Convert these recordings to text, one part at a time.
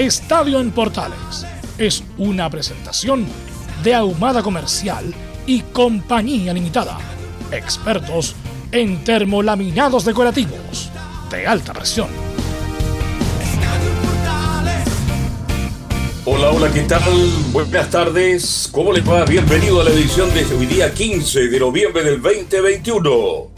Estadio en Portales es una presentación de Ahumada Comercial y Compañía Limitada. Expertos en termolaminados decorativos de alta presión. Hola, hola, ¿qué tal? Buenas tardes. ¿Cómo les va? Bienvenido a la edición de hoy día 15 de noviembre del 2021.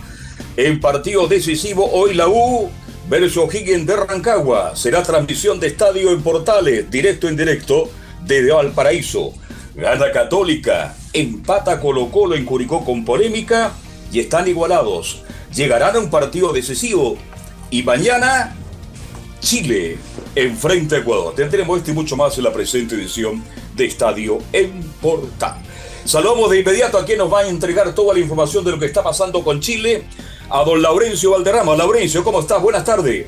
En partido decisivo, hoy la U versus Higgins de Rancagua. Será transmisión de estadio en Portales, directo en directo desde Valparaíso. Gana Católica, empata Colo Colo en Curicó con polémica y están igualados. Llegarán a un partido decisivo y mañana Chile enfrenta a Ecuador. Tendremos esto y mucho más en la presente edición de Estadio en Portal. Saludamos de inmediato a quien nos va a entregar toda la información de lo que está pasando con Chile, a don Laurencio Valderrama. Laurencio, ¿cómo estás? Buenas tardes.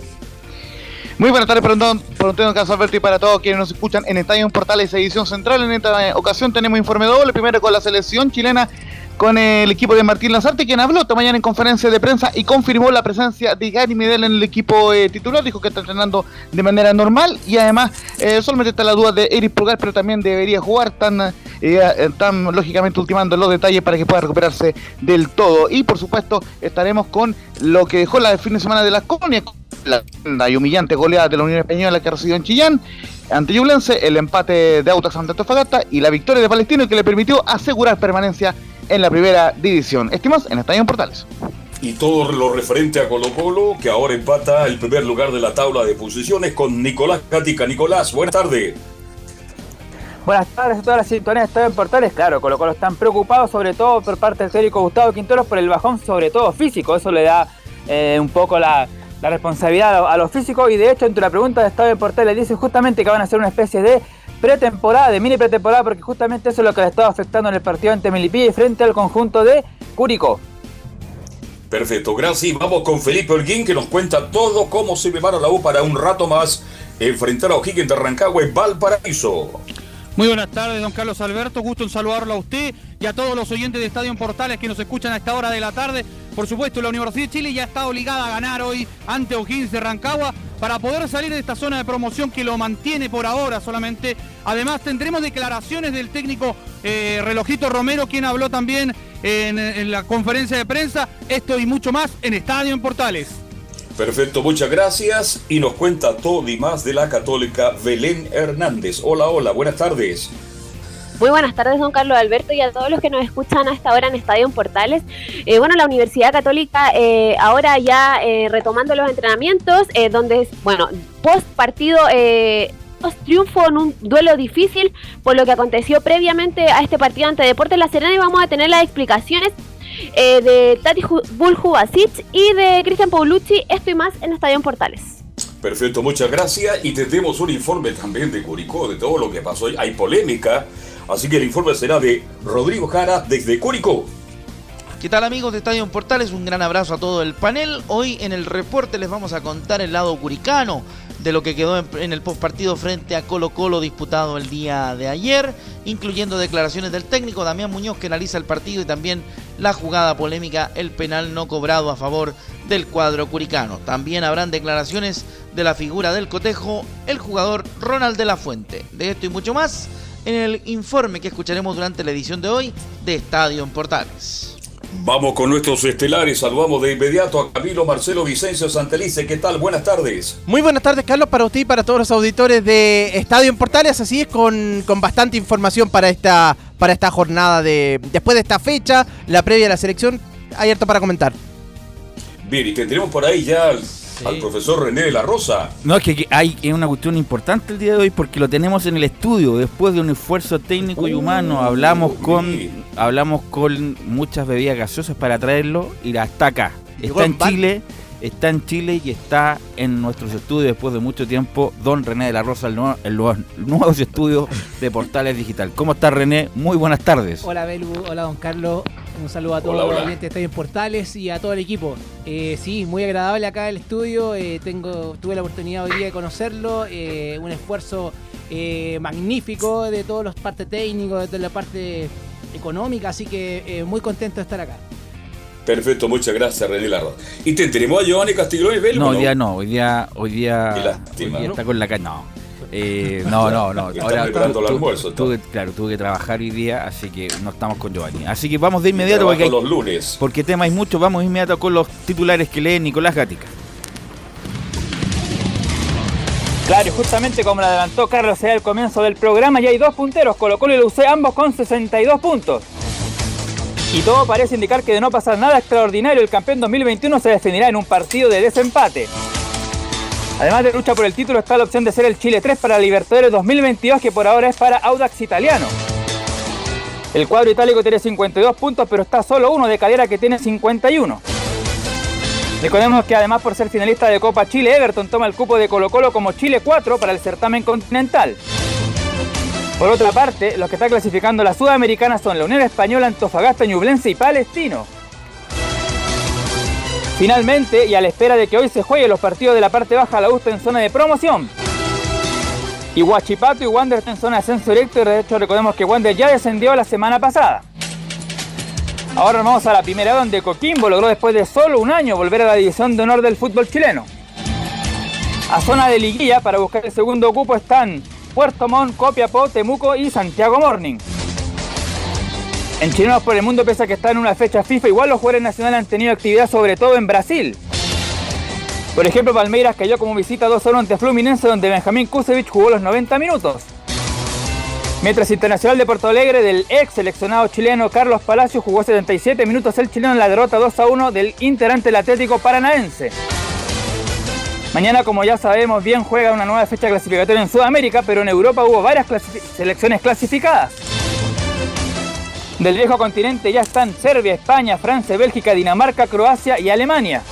Muy buenas tardes, perdón, por un caso Alberto y para todos quienes nos escuchan en Estadio Portales Edición Central. En esta ocasión tenemos informe doble, primero con la selección chilena con el equipo de Martín Lazarte, quien habló esta mañana en conferencia de prensa y confirmó la presencia de Gary Medel en el equipo eh, titular. Dijo que está entrenando de manera normal y además eh, solamente está la duda de Eric Pulgar, pero también debería jugar. Tan, eh, tan lógicamente ultimando los detalles para que pueda recuperarse del todo. Y por supuesto estaremos con lo que dejó la fin de semana de las colonias, la y humillante goleada de la Unión Española que recibió en Chillán ante Yublense, el empate de Autos ante Antofagasta y la victoria de Palestino que le permitió asegurar permanencia en la primera división. Estimas en Estadio Portales. Y todo lo referente a Colo Colo, que ahora empata el primer lugar de la tabla de posiciones con Nicolás Cática. Nicolás, buenas tardes. Buenas tardes a todas las sintonías de Estadio en Portales. Claro, Colo Colo están preocupados, sobre todo por parte del técnico Gustavo Quinteros, por el bajón, sobre todo físico. Eso le da eh, un poco la, responsabilidad a los físicos. Y de hecho, entre la pregunta de Estadio en Portales, dice justamente que van a hacer una especie de pretemporada, de mini pretemporada, porque justamente eso es lo que le estaba afectando en el partido ante Melipilla y frente al conjunto de Curicó. Perfecto, gracias. Vamos con Felipe Holguín que nos cuenta todo cómo se prepara la U para un rato más enfrentar a O'Higgins de Rancagua en Valparaíso. Muy buenas tardes, don Carlos Alberto. Gusto en saludarlo a usted y a todos los oyentes de Estadio Portales que nos escuchan a esta hora de la tarde. Por supuesto, la Universidad de Chile ya está obligada a ganar hoy ante O'Higgins de Rancagua para poder salir de esta zona de promoción que lo mantiene por ahora solamente. Además, tendremos declaraciones del técnico eh, Relojito Romero, quien habló también en, en la conferencia de prensa. Esto y mucho más en Estadio Portales. Perfecto, muchas gracias. Y nos cuenta todo y más de la católica Belén Hernández. Hola, hola, buenas tardes. Muy buenas tardes, don Carlos Alberto, y a todos los que nos escuchan a esta hora en Estadio Portales. Eh, bueno, la Universidad Católica eh, ahora ya eh, retomando los entrenamientos, donde, bueno, post partido triunfo en un duelo difícil por lo que aconteció previamente a este partido ante Deportes La Serena y vamos a tener las explicaciones eh, de Tati Buljubasic y de Cristian Paulucci. Esto y más en Estadio Portales. Perfecto, muchas gracias. Y tendremos un informe también de Curicó, de todo lo que pasó. Hay polémica, así que el informe será de Rodrigo Jara desde Curicó. ¿Qué tal amigos de Estadio Portales? Un gran abrazo a todo el panel. Hoy en el reporte les vamos a contar el lado curicano de lo que quedó en, el postpartido frente a Colo Colo disputado el día de ayer, incluyendo declaraciones del técnico Damián Muñoz que analiza el partido y también la jugada polémica, el penal no cobrado a favor del cuadro curicano. También habrán declaraciones de la figura del cotejo, el jugador Ronald de la Fuente. De esto y mucho más en el informe que escucharemos durante la edición de hoy de Estadio en Portales. Vamos con nuestros estelares. Saludamos de inmediato a Camilo Marcelo Vicencio Santelice. ¿Qué tal? Buenas tardes. Muy buenas tardes, Carlos, para usted y para todos los auditores de Estadio en Portales. Así es, con, con bastante información para esta, para esta jornada de. Después de esta fecha, la previa de la selección, hay harto para comentar. Bien, y tendremos por ahí ya al profesor René de la Rosa. No, es que hay una cuestión importante el día de hoy porque lo tenemos en el estudio. Después de un esfuerzo técnico y humano, hablamos con hablamos con muchas bebidas gaseosas para traerlo y está acá. Está en Chile, está en Chile y está en nuestros estudios después de mucho tiempo. Don René de la Rosa, en los nuevos estudios de Portales Digital. ¿Cómo está René? Muy buenas tardes. Hola Belu, hola Don Carlos. Un saludo a todos los clientes de Estadio Portales y a todo el equipo. Eh, sí, muy agradable acá el estudio. Eh, tengo, tuve la oportunidad hoy día de conocerlo. Eh, un esfuerzo magnífico de todos los partes técnicos, de la parte económica. Así que muy contento de estar acá. Perfecto, muchas gracias René Larro. ¿Y te tenemos a Giovanni Castiglione No, hoy día no, hoy día, hoy día, está con la calle. No, eh, no, no, no. Ahora esperando el almuerzo. Tuve, claro, tuve que trabajar hoy día, así que no estamos con Giovanni. Así que vamos de inmediato porque los lunes. Porque tema hay mucho, vamos de inmediato con los titulares que lee Nicolás Gatica. Claro, justamente como lo adelantó Carlos al comienzo del programa, ya hay dos punteros, Colo Colo y Lucé, ambos con 62 puntos. Y todo parece indicar que de no pasar nada extraordinario, el campeón 2021 se definirá en un partido de desempate. Además de lucha por el título está la opción de ser el Chile 3 para Libertadores 2022 que por ahora es para Audax Italiano. El cuadro itálico tiene 52 puntos pero está solo uno de Calera que tiene 51. Recordemos que además por ser finalista de Copa Chile, Everton toma el cupo de Colo Colo como Chile 4 para el certamen continental. Por otra parte, los que están clasificando la Sudamericana son la Unión Española, Antofagasta, Ñublense y Palestino. Finalmente, y a la espera de que hoy se jueguen los partidos de la parte baja, la U está en zona de promoción. Y Huachipato y Wander están en zona de ascenso directo y de hecho recordemos que Wander ya descendió la semana pasada. Ahora vamos a la primera donde Coquimbo logró después de solo un año volver a la división de honor del fútbol chileno. A zona de liguilla para buscar el segundo cupo están Puerto Montt, Copiapó, Temuco y Santiago Morning. En Chilenos por el Mundo, pese a que está en una fecha FIFA, igual los jugadores nacionales han tenido actividad sobre todo en Brasil. Por ejemplo, Palmeiras cayó como visita 2-1 ante Fluminense, donde Benjamín Kusevich jugó los 90 minutos. Mientras Internacional de Porto Alegre del ex seleccionado chileno Carlos Palacio jugó 77 minutos el chileno en la derrota 2-1 del Inter ante el Atlético Paranaense. Mañana, como ya sabemos, bien juega una nueva fecha clasificatoria en Sudamérica, pero en Europa hubo varias selecciones clasificadas. Del viejo continente ya están Serbia, España, Francia, Bélgica, Dinamarca, Croacia y Alemania.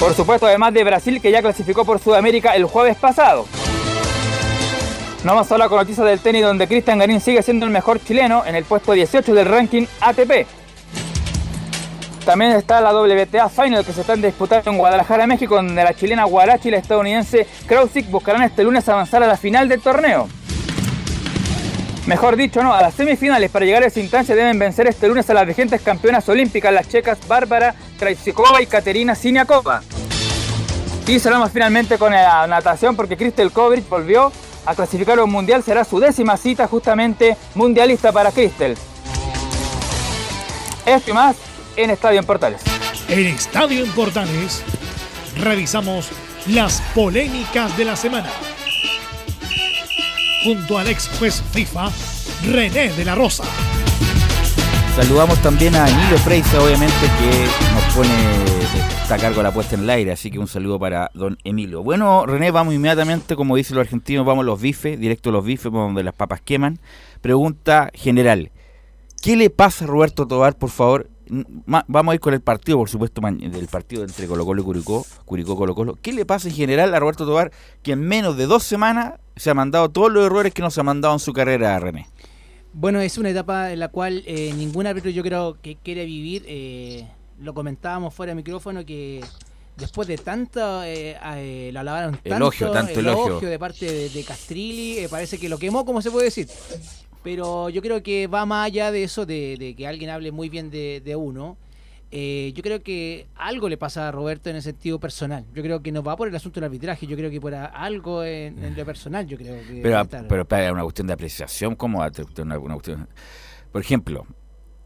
Por supuesto, además de Brasil, que ya clasificó por Sudamérica el jueves pasado. No más solo con noticias del tenis, donde Cristian Garín sigue siendo el mejor chileno en el puesto 18 del ranking ATP. También está la WTA Final que se están disputando en Guadalajara, México, donde la chilena Guarachi y la estadounidense Krausik buscarán este lunes avanzar a la final del torneo. Mejor dicho, a las semifinales para llegar a esa instancia deben vencer este lunes a las vigentes campeonas olímpicas, las checas Bárbara Krajcikova y Katerina Siniakova. Y cerramos finalmente con la natación porque Crystal Kovrich volvió a clasificar un mundial, será su décima cita justamente mundialista para Crystal. Esto y más en Estadio en Portales. En Estadio en Portales revisamos las polémicas de la semana junto al ex juez FIFA, René de la Rosa. Saludamos también a Emilio Freisa, obviamente, que nos pone, está a cargo de la puesta en el aire, así que un saludo para don Emilio. Bueno, René, vamos inmediatamente, como dicen los argentinos, vamos a los bifes, directo a los bifes, donde las papas queman. Pregunta general, ¿qué le pasa a Roberto Tobar, por favor? Vamos a ir con el partido, por supuesto, del partido entre Colo Colo y Curicó, Curicó Colo Colo. ¿Qué le pasa en general a Roberto Tobar que en menos de dos semanas se ha mandado todos los errores que nos ha mandado en su carrera, René? Bueno, es una etapa en la cual eh, ningún árbitro yo creo que quiere vivir. Eh, lo comentábamos fuera de micrófono que después de tanto eh, eh lo alabaron tanto elogio, tanto elogio. de parte de, de Castrilli, parece que lo quemó, como se puede decir pero yo creo que va más allá de eso, de, que alguien hable muy bien de, uno. Eh, yo creo que algo le pasa a Roberto en el sentido personal. Yo creo que no va por el asunto del arbitraje, yo creo que por algo en, lo personal, yo creo que... Pero, pero, pero una cuestión de apreciación, ¿cómo? Una, una cuestión... Por ejemplo,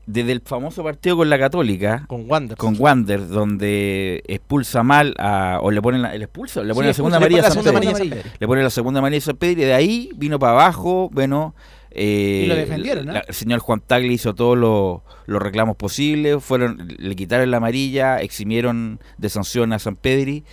desde el famoso partido con la Católica, Con Wander. con Wander, donde expulsa mal a, o le ponen la, el expulso, le ponen la segunda Le pone amarilla a la San segunda Pedro. Le ponen la segunda amarilla a San Pedro y de ahí vino para abajo, bueno. Eh, Y lo defendieron, ¿no? la- el señor Juan Tagli hizo todos los, los reclamos posibles, fueron, le quitaron la amarilla, eximieron de sanción a San Pedri.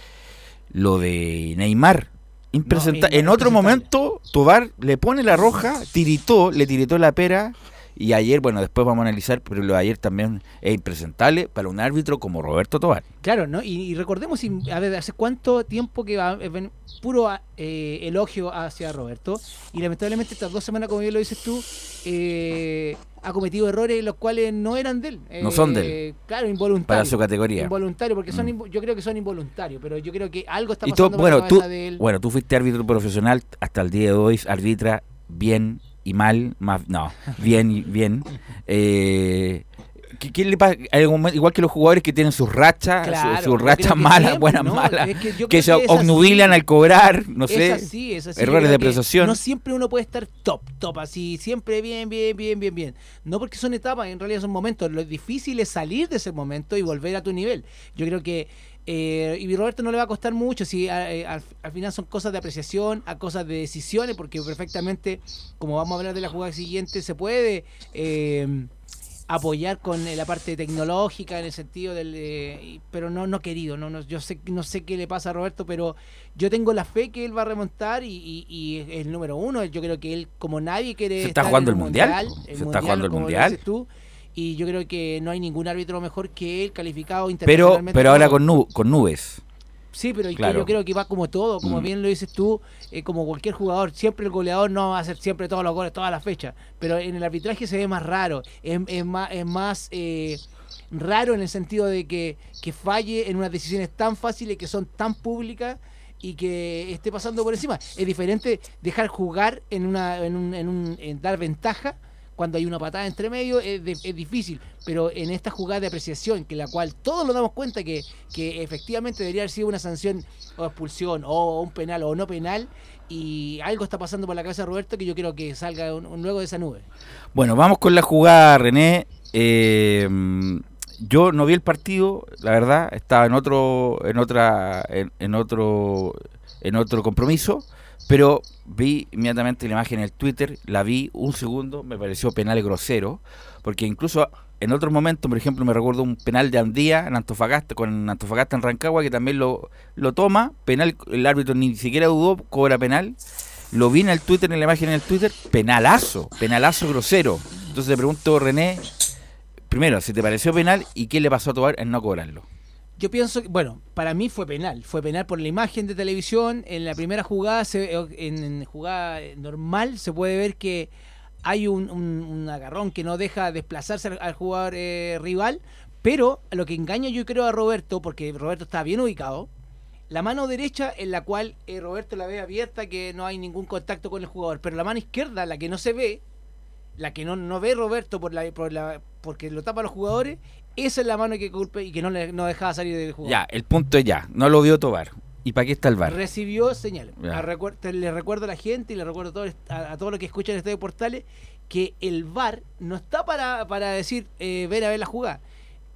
Lo de Neymar, impresenta- No, en otro impresentable. momento, Tobar le pone la roja, tiritó, le tiritó la pera. Y ayer, bueno, después vamos a analizar, pero lo de ayer también es impresentable para un árbitro como Roberto Tobar. Claro, ¿no? Y, y recordemos, y, a ver, hace cuánto tiempo que va eh, ven- puro eh, elogio hacia Roberto. Y lamentablemente estas dos semanas, como bien lo dices tú, eh, ha cometido errores los cuales no eran de él. No son de Eh, Claro, involuntarios. Para su categoría. Involuntarios, porque son, Mm. yo creo que son involuntarios, pero yo creo que algo está Y tú, pasando por bueno, la tú, de él. bueno, tú fuiste árbitro profesional hasta el día de hoy, arbitra bien y mal, más, no, bien y bien. Eh, ¿qué, qué le pasa? Igual que los jugadores que tienen sus rachas, Claro, sus rachas malas, buenas, ¿no? malas, Es que se obnubilan al cobrar, no sé, Es así, es así. errores de apreciación. No siempre uno puede estar top, top, así, siempre bien, bien, bien, bien, bien. No porque son etapas, en realidad son momentos. Lo difícil es salir de ese momento y volver a tu nivel. Yo creo que. Eh, y Roberto no le va a costar mucho si a- eh, al, al final son cosas de apreciación, a cosas de decisiones, porque perfectamente, como vamos a hablar de la jugada siguiente, se puede eh, apoyar con eh, la parte tecnológica en el sentido del eh, pero no no querido no, no yo sé no sé qué le pasa a Roberto pero yo tengo la fe que él va a remontar y, y- y es el número uno yo creo que él como nadie quiere Se está estar jugando el un Mundial, po. Se está jugando el Mundial. tú, y yo creo que no hay ningún árbitro mejor que él calificado pero, internacionalmente pero ahora como- con, nu- con nubes. Sí, pero Claro. yo creo que va como todo, como Mm. bien lo dices tú, eh, como cualquier jugador, siempre el goleador no va a hacer siempre todos los goles, todas las fechas, pero en el arbitraje se ve más raro, es, es más, es más eh, raro en el sentido de que, que falle en unas decisiones tan fáciles que son tan públicas y que esté pasando por encima. Es diferente dejar jugar en una en un, en un en dar ventaja cuando hay una patada entre medio es, de- es difícil, pero en esta jugada de apreciación, que la cual todos nos damos cuenta que, que efectivamente debería haber sido una sanción o expulsión o un penal o no penal, y algo está pasando por la cabeza de Roberto que yo quiero que salga un- luego de esa nube. Bueno, vamos con la jugada, René. Eh, yo no vi el partido, la verdad, estaba en otro, en otra, en otro, en otro compromiso, pero vi inmediatamente la imagen en el Twitter, la vi un segundo, me pareció penal grosero, porque incluso en otros momentos, por ejemplo, me recuerdo un penal de Andía en Antofagasta, con Antofagasta en Rancagua, que también lo, lo toma, penal, el árbitro ni siquiera dudó, cobra penal. Lo vi en el Twitter, en la imagen en el Twitter, penalazo, penalazo grosero. Entonces le pregunto, René, primero, si te pareció penal y qué le pasó a Tobar en no cobrarlo. Yo pienso que, bueno, para mí fue penal. Fue penal por la imagen de televisión. En la primera jugada, se- en, en jugada normal, se puede ver que hay un, un- un agarrón que no deja desplazarse al, jugador eh, rival. Pero lo que engaña yo creo a Roberto, porque Roberto está bien ubicado, la mano derecha en la cual eh, Roberto la ve abierta, que no hay ningún contacto con el jugador. Pero la mano izquierda, la que no se ve, la que no, no ve Roberto por la, por la, porque lo tapa a los jugadores, esa es la mano que culpa y que no, le, no dejaba salir del jugador. Ya, el punto es ya, no lo vio Tobar. ¿Y para qué está el bar? Recibió señales. Te- le recuerdo a la gente y le recuerdo a todos a, a todos los que escuchan el Estadio Portales que el VAR no está para, para decir eh, ven a ver la jugada.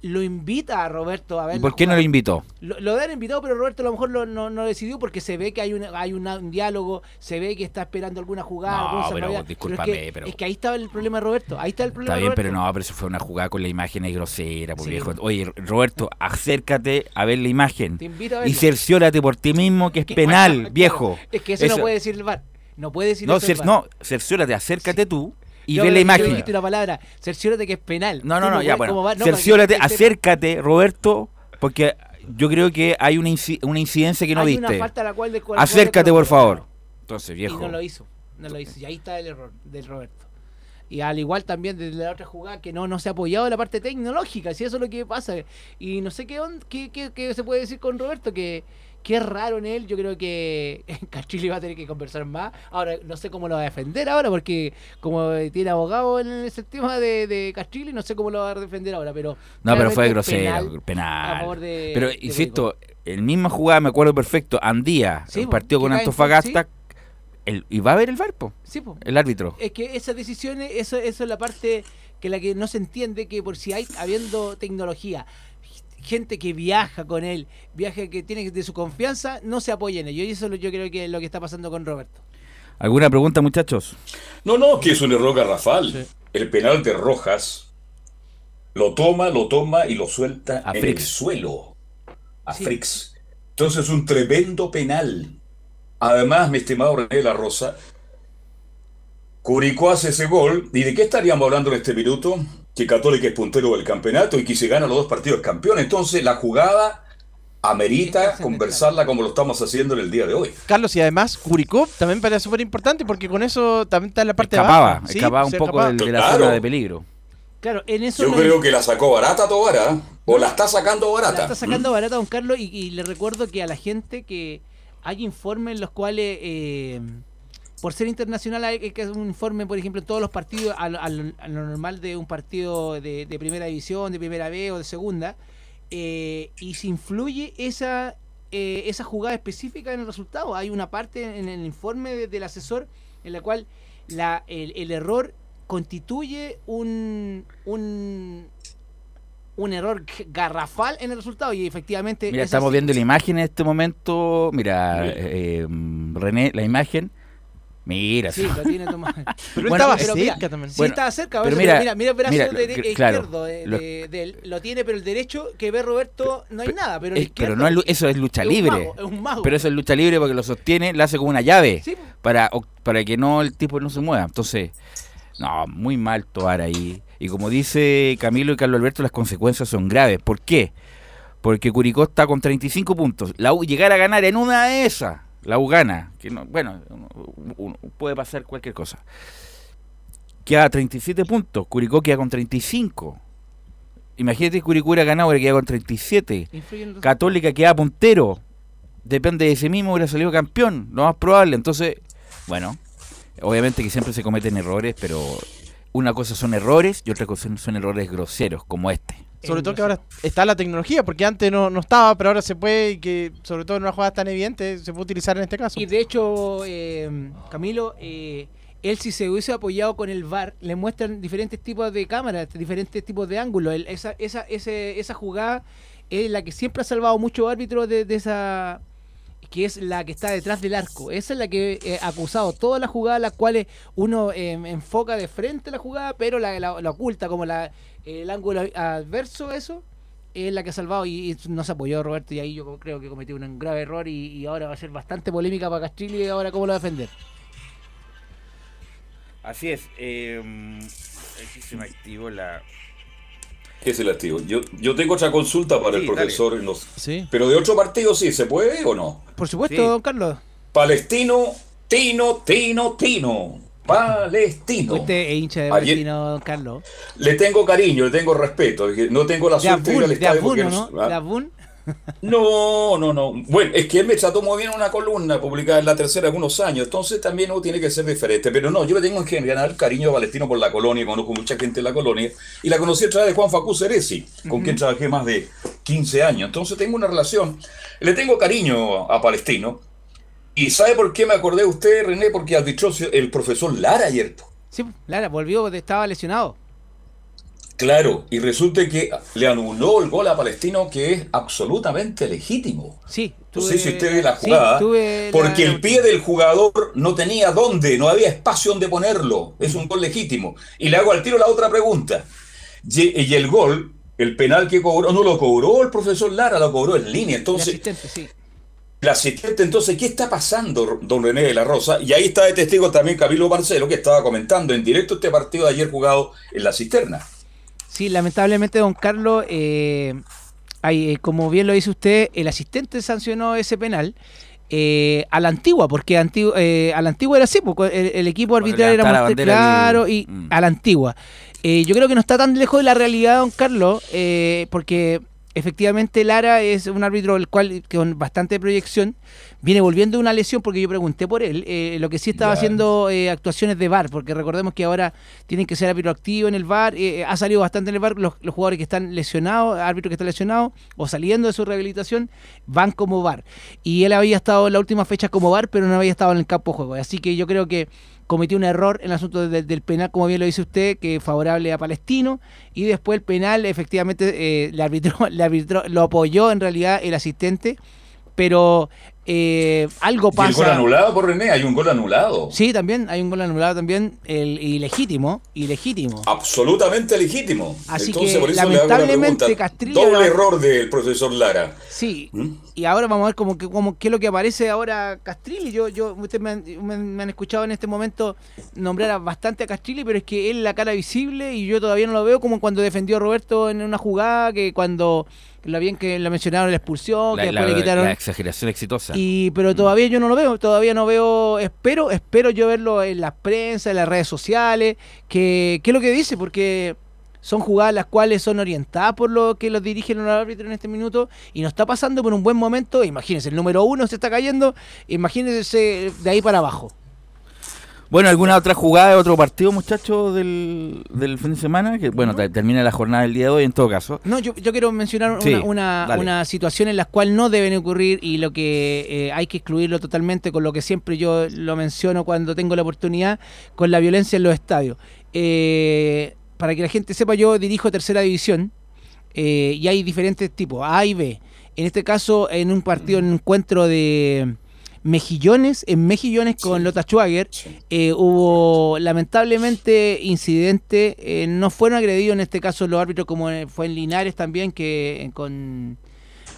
Lo invita a Roberto a ver ¿Y por qué no lo invitó? Lo, lo han invitado, pero Roberto a lo mejor lo- no, no decidió porque se ve que hay, una, hay una- un diálogo, se ve que está esperando alguna jugada. No, pero discúlpame, es que, pero- es que ahí estaba el problema de Roberto. Ahí está el problema Está bien, Roberto. pero no, pero eso fue una jugada con la imagen ahí grosera, por Sí. viejo. Oye, Roberto, acércate a ver la imagen. Te invito a Y verlo. cerciórate por ti mismo que es Que- penal, viejo. Es que eso, Eso- no puede decir el VAR. No puede decir No, el cer- no, cerciórate, acércate tú y Yo ve la imagen. una palabra, cerciórate que es penal. No, no, no, ya, bueno. VAR, no, cerciórate, acércate, Roberto, porque yo creo que hay una, una incidencia que no Hay viste. una falta a la cual de Acércate, por favor. Entonces, Y viejo. no lo hizo, no lo hizo. Y ahí está el error del Roberto. Y al igual también desde la otra jugada que no, no se ha apoyado la parte tecnológica, si eso es lo que pasa. Y no sé qué, on- qué, qué- qué se puede decir con Roberto, que, es raro en él. Yo creo que Cachilli va a tener que conversar más. Ahora, no sé cómo lo va a defender ahora, porque como tiene abogado en ese tema de, de no sé cómo lo va a defender ahora, pero... No, pero fue grosero, penal penal. a favor de- pero de insisto, el misma jugada me acuerdo perfecto. Andía, Sí, el partido con Antofagasta. el- y va a ver el Varpo, Sí, el árbitro. Es que esas decisiones, eso, eso es la parte que la que no se entiende que por si hay habiendo tecnología, gente que viaja con él, viaja que tiene de su confianza, no se apoya en ello. Y eso es lo- yo creo que es lo que está pasando con Roberto. ¿Alguna pregunta, muchachos? No, no, que es un error garrafal. El penal de Rojas lo toma, lo toma y lo suelta A en Fricks. el suelo. A Sí. Fricks. Entonces, un tremendo penal. Además, mi estimado René de la Rosa, Curicó hace ese gol. ¿Y de qué estaríamos hablando en este minuto? Que Católica es puntero del campeonato y que si gana los dos partidos es campeón. Entonces, la jugada amerita conversarla como lo estamos haciendo en el día de hoy. Carlos, y además Curicó también parece súper importante porque con eso también está en la parte de Escapaba, abajo. Sí, escapaba un poco escapaba. del- de la Claro. zona de peligro. Claro, en eso Yo no creo que la sacó barata Tobara. ¿eh? O la está sacando la barata. está sacando barata don Carlos y, y le recuerdo que a la gente que hay informes en los cuales eh, por ser internacional hay que hacer un informe por ejemplo en todos los partidos a, lo- a lo a lo normal de un partido de, de primera división de primera B o de segunda eh, y si influye esa eh, esa jugada específica en el resultado hay una parte en el informe de- del asesor en la cual la, el, el error constituye un, un un error garrafal en el resultado y efectivamente Mira, es estamos así. viendo la imagen en este momento. Mira, Mira. eh, René, la imagen. Mira, Sí, lo tiene tomado. Pero él Bueno, estaba pero mira, cerca también. Sí, Bueno, estaba cerca. pero pero mira, mira, mira, mira, que- de- claro, izquierdo de- lo- de- de él. lo tiene, pero el derecho que ve Roberto no hay Pe- nada. Pero el izquierdo pero no es eso es lucha es un libre. mago, es un mago. Pero eso es lucha libre porque lo sostiene, le hace como una llave Sí, para, para que no el tipo no se mueva. Entonces, no, muy mal Toar ahí. Y como dice Camilo y Carlos Alberto, las consecuencias son graves. ¿Por qué? Porque Curicó está con 35 puntos. La U llegar a ganar en una de esas, la U gana. Que no, bueno, uno- puede pasar cualquier cosa. Queda a 37 puntos. Curicó queda con 35. Imagínate Curicó hubiera ganado, hubiera quedado con 37. influye en el resultado. Católica queda puntero. Depende de ese mismo, hubiera salido campeón, lo más probable. Entonces, bueno, obviamente que siempre se cometen errores, pero una cosa son errores y otra cosa son errores groseros, como este. Sobre todo que ahora está la tecnología, porque antes no, no estaba, pero ahora se puede, y que sobre todo en una jugada tan evidente, se puede utilizar en este caso. Y de hecho, eh, Camilo, eh, él si se hubiese apoyado con el VAR, le muestran diferentes tipos de cámaras, diferentes tipos de ángulos. Él- esa, esa, ese- esa jugada es la que siempre ha salvado muchos árbitros de, de esa que es la que está detrás del arco. Esa es la que eh, ha acusado todas las jugadas las cuales uno eh, enfoca de frente la jugada, pero la, la- oculta como la, el ángulo adverso, eso es la que ha salvado y, y no se apoyó Roberto y ahí yo creo que cometió un grave error y, y ahora va a ser bastante polémica para Castrilli y ahora cómo lo va a defender. Así es. Eh, se me activó la... ¿Qué es el activo? Yo, yo tengo otra consulta para Sí, el profesor. en los- Sí. Pero de otro partido sí, ¿se puede o no? Por supuesto, Sí. don Carlos. Palestino, Tino, Tino, Tino. Palestino. Usted es hincha de Ayer- Valentino, don Carlos. Le tengo cariño, le tengo respeto. No tengo la De suerte de ir al Abun, de estadio Abun, porque ¿o no- ¿no? ¿ah? De Abun. No, no, no. Bueno, es que él me trató muy bien una columna publicada en la tercera algunos años, entonces también uno tiene que ser diferente. Pero no, yo le tengo en general cariño a Valentino por la colonia, conozco mucha gente en la colonia, y la conocí a través de Juan Facú Ceresi, con quien trabajé más de 15 años. Entonces tengo una relación, le tengo cariño a Palestino. ¿Y sabe por qué me acordé de usted, René? Porque arbitró el profesor Lara ayer. Sí, Lara, volvió, estaba lesionado. Claro, y resulta que le anuló el gol a Palestino que es absolutamente legítimo. Sí, No sé si usted ve la sí, jugada, tuve la- porque el pie del jugador no tenía dónde, no había espacio donde ponerlo. Es un gol legítimo. Y le hago al tiro la otra pregunta. Y, y el gol, el penal que cobró, no lo cobró el profesor Lara, lo cobró en línea. el Entonces, asistente, sí. el asistente, entonces, ¿qué está pasando, don René de la Rosa? Y ahí está de testigo también Camilo Marcelo, que estaba comentando en directo este partido de ayer jugado en la cisterna. Sí, lamentablemente, don Carlos, eh, hay, eh, como bien lo dice usted, el asistente sancionó ese penal eh, a la antigua, porque eh, a la antigua era así, porque el, el equipo arbitral era bandera claro y Mm. a la antigua. Eh, yo creo que no está tan lejos de la realidad, don Carlos, eh, porque efectivamente Lara es un árbitro el cual con bastante proyección viene volviendo de una lesión porque yo pregunté por él eh, lo que sí estaba Ya. haciendo eh, actuaciones de VAR porque recordemos que ahora tienen que ser árbitro activo en el VAR eh, ha salido bastante en el VAR los, los jugadores que están lesionados árbitros que están lesionados o saliendo de su rehabilitación van como VAR y él había estado en la última fecha como VAR pero no había estado en el campo de juego así que yo creo que cometió un error en el asunto de- del penal, como bien lo dice usted, que favorable a Palestino, y después el penal efectivamente eh, le arbitró, le arbitró, lo apoyó en realidad el asistente, pero eh, algo Y el gol pasa. anulado por René, hay un gol anulado. Sí, también hay un gol anulado también, el ilegítimo, ilegítimo. Absolutamente legítimo. Así Entonces, que, por eso le hago lamentablemente. Castrillo Doble error del profesor Lara. Sí, ¿Mm? y ahora vamos a ver como que, como, qué es lo que aparece ahora Castrilli. Yo, yo, ustedes me han, me- me han escuchado en este momento nombrar bastante a Castrilli, pero es que él es la cara visible y yo todavía no lo veo como cuando defendió a Roberto en una jugada, que cuando la bien que la mencionaron la expulsión, La, que después la- le quitaron. la exageración exitosa. Y, pero todavía yo no lo veo, todavía no veo, espero, espero yo verlo en la prensa, en las redes sociales, que, qué es lo que dice, porque son jugadas las cuales son orientadas por lo que los dirigen los árbitros en este minuto y no está pasando por un buen momento, imagínense, el número uno se está cayendo, imagínense de ahí para abajo. Bueno, ¿alguna otra jugada de otro partido, muchachos, del, del fin de semana? Que bueno, te- termina la jornada del día de hoy en todo caso. No, yo, yo quiero mencionar una, Sí, una, una situación en la cual no deben ocurrir y lo que eh, hay que excluirlo totalmente con lo que siempre yo lo menciono cuando tengo la oportunidad, con la violencia en los estadios. Eh, para que la gente sepa, yo dirijo tercera división eh, y hay diferentes tipos, A y B. En este caso, en un partido, en un encuentro de Mejillones, en Mejillones con Lota Schwager, eh, hubo lamentablemente incidente, eh, no fueron agredidos en este caso los árbitros como eh, fue en Linares también, que eh, con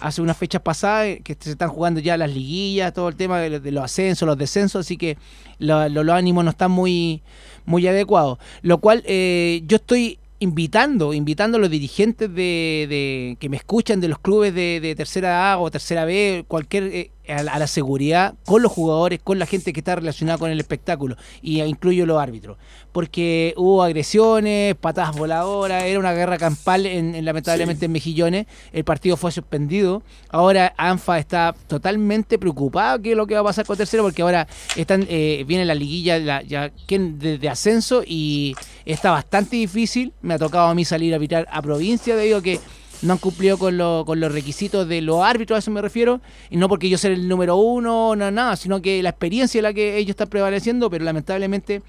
hace unas fechas pasadas que se están jugando ya las liguillas, todo el tema de, de los ascensos, los descensos, así que lo- lo- los ánimos no están muy, muy adecuados. Lo cual eh, yo estoy invitando, invitando a los dirigentes de, de- que me escuchan de los clubes de, de tercera A o tercera B, cualquier eh, a, la, seguridad con los jugadores, con la gente que está relacionada con el espectáculo y incluyo los árbitros, porque hubo agresiones, patadas voladoras, era una guerra campal en, en, lamentablemente en Mejillones, el partido fue suspendido, ahora ANFA está totalmente preocupado qué es lo que va a pasar con tercero porque ahora están eh, viene la liguilla la- ya que de, de ascenso y está bastante difícil, me ha tocado a mí salir a arbitrar a provincia debido a que no han cumplido con, lo- con los requisitos de los árbitros, a eso me refiero, y no porque yo sea el número uno, no nada, sino que la experiencia es la que ellos están prevaleciendo, pero lamentablemente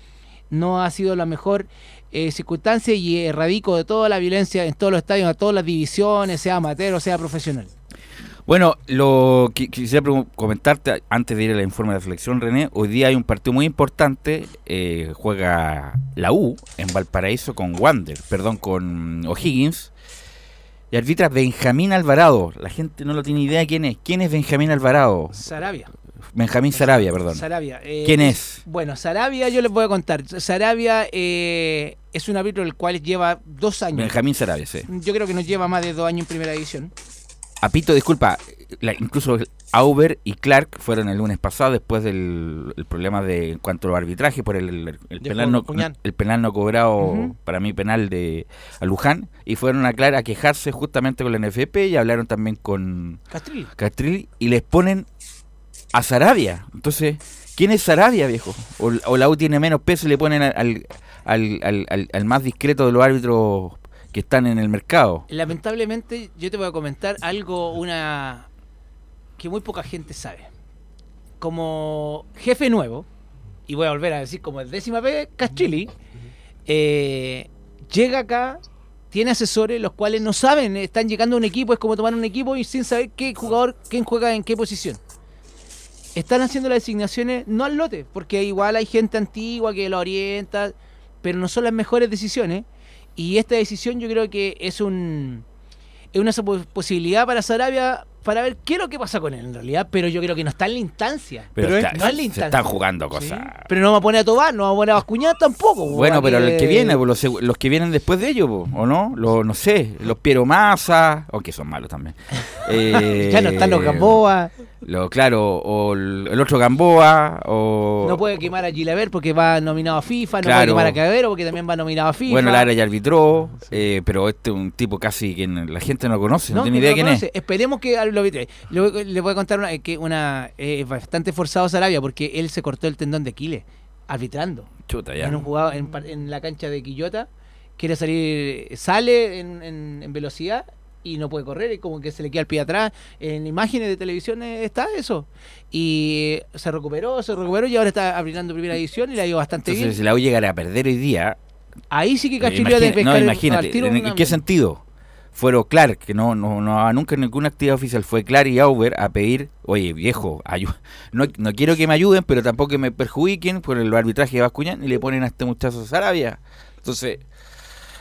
no ha sido la mejor eh, circunstancia y erradico de toda la violencia en todos los estadios, en todas las divisiones, sea amateur o sea profesional. Bueno, lo que quisiera comentarte antes de ir al informe de la selección, René, hoy día hay un partido muy importante, eh, juega la U en Valparaíso con Wander, perdón, con O'Higgins, y arbitra Benjamín Alvarado. La gente no lo tiene idea de quién es. ¿Quién es Benjamín Alvarado? Sarabia. Benjamín Sarabia, perdón. Sarabia. eh, ¿Quién es? Bueno, Sarabia yo les voy a contar. Sarabia eh, es un árbitro el cual lleva dos años. Benjamín Sarabia, sí. Yo creo que nos lleva más de dos años en primera división. Apito, disculpa, la- incluso Auber y Clark fueron el lunes pasado después del el problema de en cuanto al arbitraje por el, penal no, el penal no cobrado para mí penal de a Luján y fueron a Clark a quejarse justamente con la NFP y hablaron también con Castril. Castril y les ponen a Sarabia. Entonces, ¿quién es Sarabia, viejo? O, o la U tiene menos peso y le ponen al- al- al- al más discreto de los árbitros que están en el mercado. Lamentablemente, yo te voy a comentar algo, una que muy poca gente sabe. Como jefe nuevo, y voy a volver a decir como el décima vez, Castrili, eh, llega acá, tiene asesores los cuales no saben, están llegando a un equipo, es como tomar un equipo y sin saber qué jugador, quién juega en qué posición. Están haciendo las designaciones no al lote, porque igual hay gente antigua que lo orienta, pero no son las mejores decisiones. Y esta decisión yo creo que es un es una pos- posibilidad para Sarabia para ver qué es lo que pasa con él en realidad, pero yo creo que no está en la instancia. Pero, Pero está- es- no es la se instancia. están jugando cosas. Pero no va a poner a Tobar, no va a poner a Bascuñán tampoco. Bueno, pero el el que viene, pues, los, los que vienen después de ellos, ¿o no? Los, no sé, los Piero Massa, aunque son malos también. Eh, ya no están los Gamboa, lo- claro, o el, otro Gamboa, o... no puede quemar a Gilaver porque va nominado a FIFA, no puede quemar a Cabero porque también va nominado a FIFA. Bueno, Lara ya arbitró, eh, pero este es un tipo casi que la gente no conoce, no, tiene que idea no quién conoce. es. Esperemos que lo arbitre. Le voy, le voy a contar una, eh, que una eh, bastante forzado Sarabia porque él se cortó el tendón de Aquiles arbitrando. Chuta, ya. En un jugado en, en la cancha de Quillota, quiere salir, sale en, en- en velocidad y no puede correr, y como que se le queda el pie atrás. En imágenes de televisión eh, está eso. Y se recuperó, se recuperó y ahora está aplicando primera división y le ha ido bastante Entonces, bien. si la U llegara a perder hoy día, Ahí sí que eh, Cachirio de pescar no, imagínate, al tiro ¿en, una- en qué sentido? Fueron Clark, que no, no, no nunca ninguna actividad oficial, fue Clark y Auber a pedir, oye viejo, no, no quiero que me ayuden, pero tampoco que me perjudiquen por el arbitraje de Bascuñán y le ponen a este muchacho Sarabia. Entonces,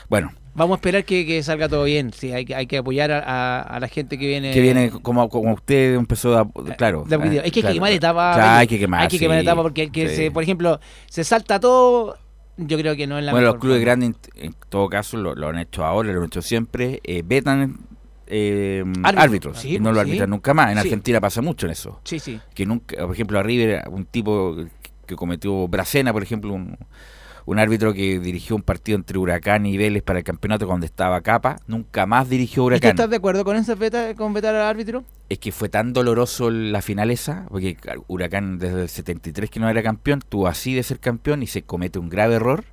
bueno, Vamos a esperar que, que salga todo bien. Sí, hay, que- hay que apoyar a, a- a la gente que viene. que viene como, como usted empezó a, claro. a poquitito. eh, es que hay claro, que quemar etapa. Claro, hay que quemar. Hay que quemar sí, etapa porque el que sí. se, por ejemplo, se salta todo. Yo creo que no es la Bueno, los clubes forma. grandes, en todo caso, lo, lo han hecho ahora, lo han hecho siempre, eh, vetan eh, Árbitro. árbitros Sí, y no lo sí. arbitran nunca más. En Sí. Argentina pasa mucho en eso. Sí, sí. Que nunca, por ejemplo, a River, un tipo que cometió Bracena, por ejemplo, un, un árbitro que dirigió un partido entre Huracán y Vélez para el campeonato cuando estaba Capa, nunca más dirigió ¿Y tú Huracán. estás de acuerdo con esa beta, con vetar al árbitro? Es que fue tan doloroso la final esa, porque Huracán desde el 73 que no era campeón, tuvo así de ser campeón y se comete un grave error.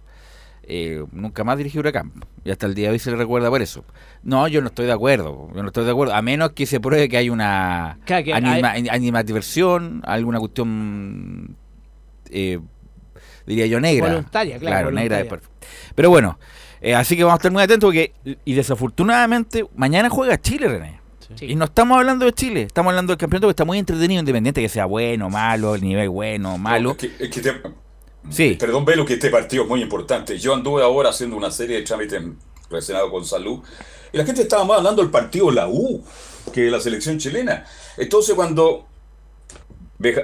eh, nunca más dirigió Huracán. Y hasta el día de hoy se le recuerda por eso. No, yo no estoy de acuerdo. Yo no estoy de acuerdo. A menos que se pruebe que hay una Claro, que anima- hay- animadversión, alguna cuestión, eh, diría yo, negra. Voluntaria, claro, negra. de por- Pero bueno, eh, así que vamos a estar muy atentos porque, y desafortunadamente, mañana juega Chile, René. Sí. Y no estamos hablando de Chile, estamos hablando del campeonato que está muy entretenido, independiente que sea bueno, malo, el nivel bueno, malo. Es que- es que te- Sí. Perdón, Velo, que este partido es muy importante. Yo anduve ahora haciendo una serie de trámites relacionados con salud y la gente estaba más hablando del partido la U que de la selección chilena. Entonces, cuando.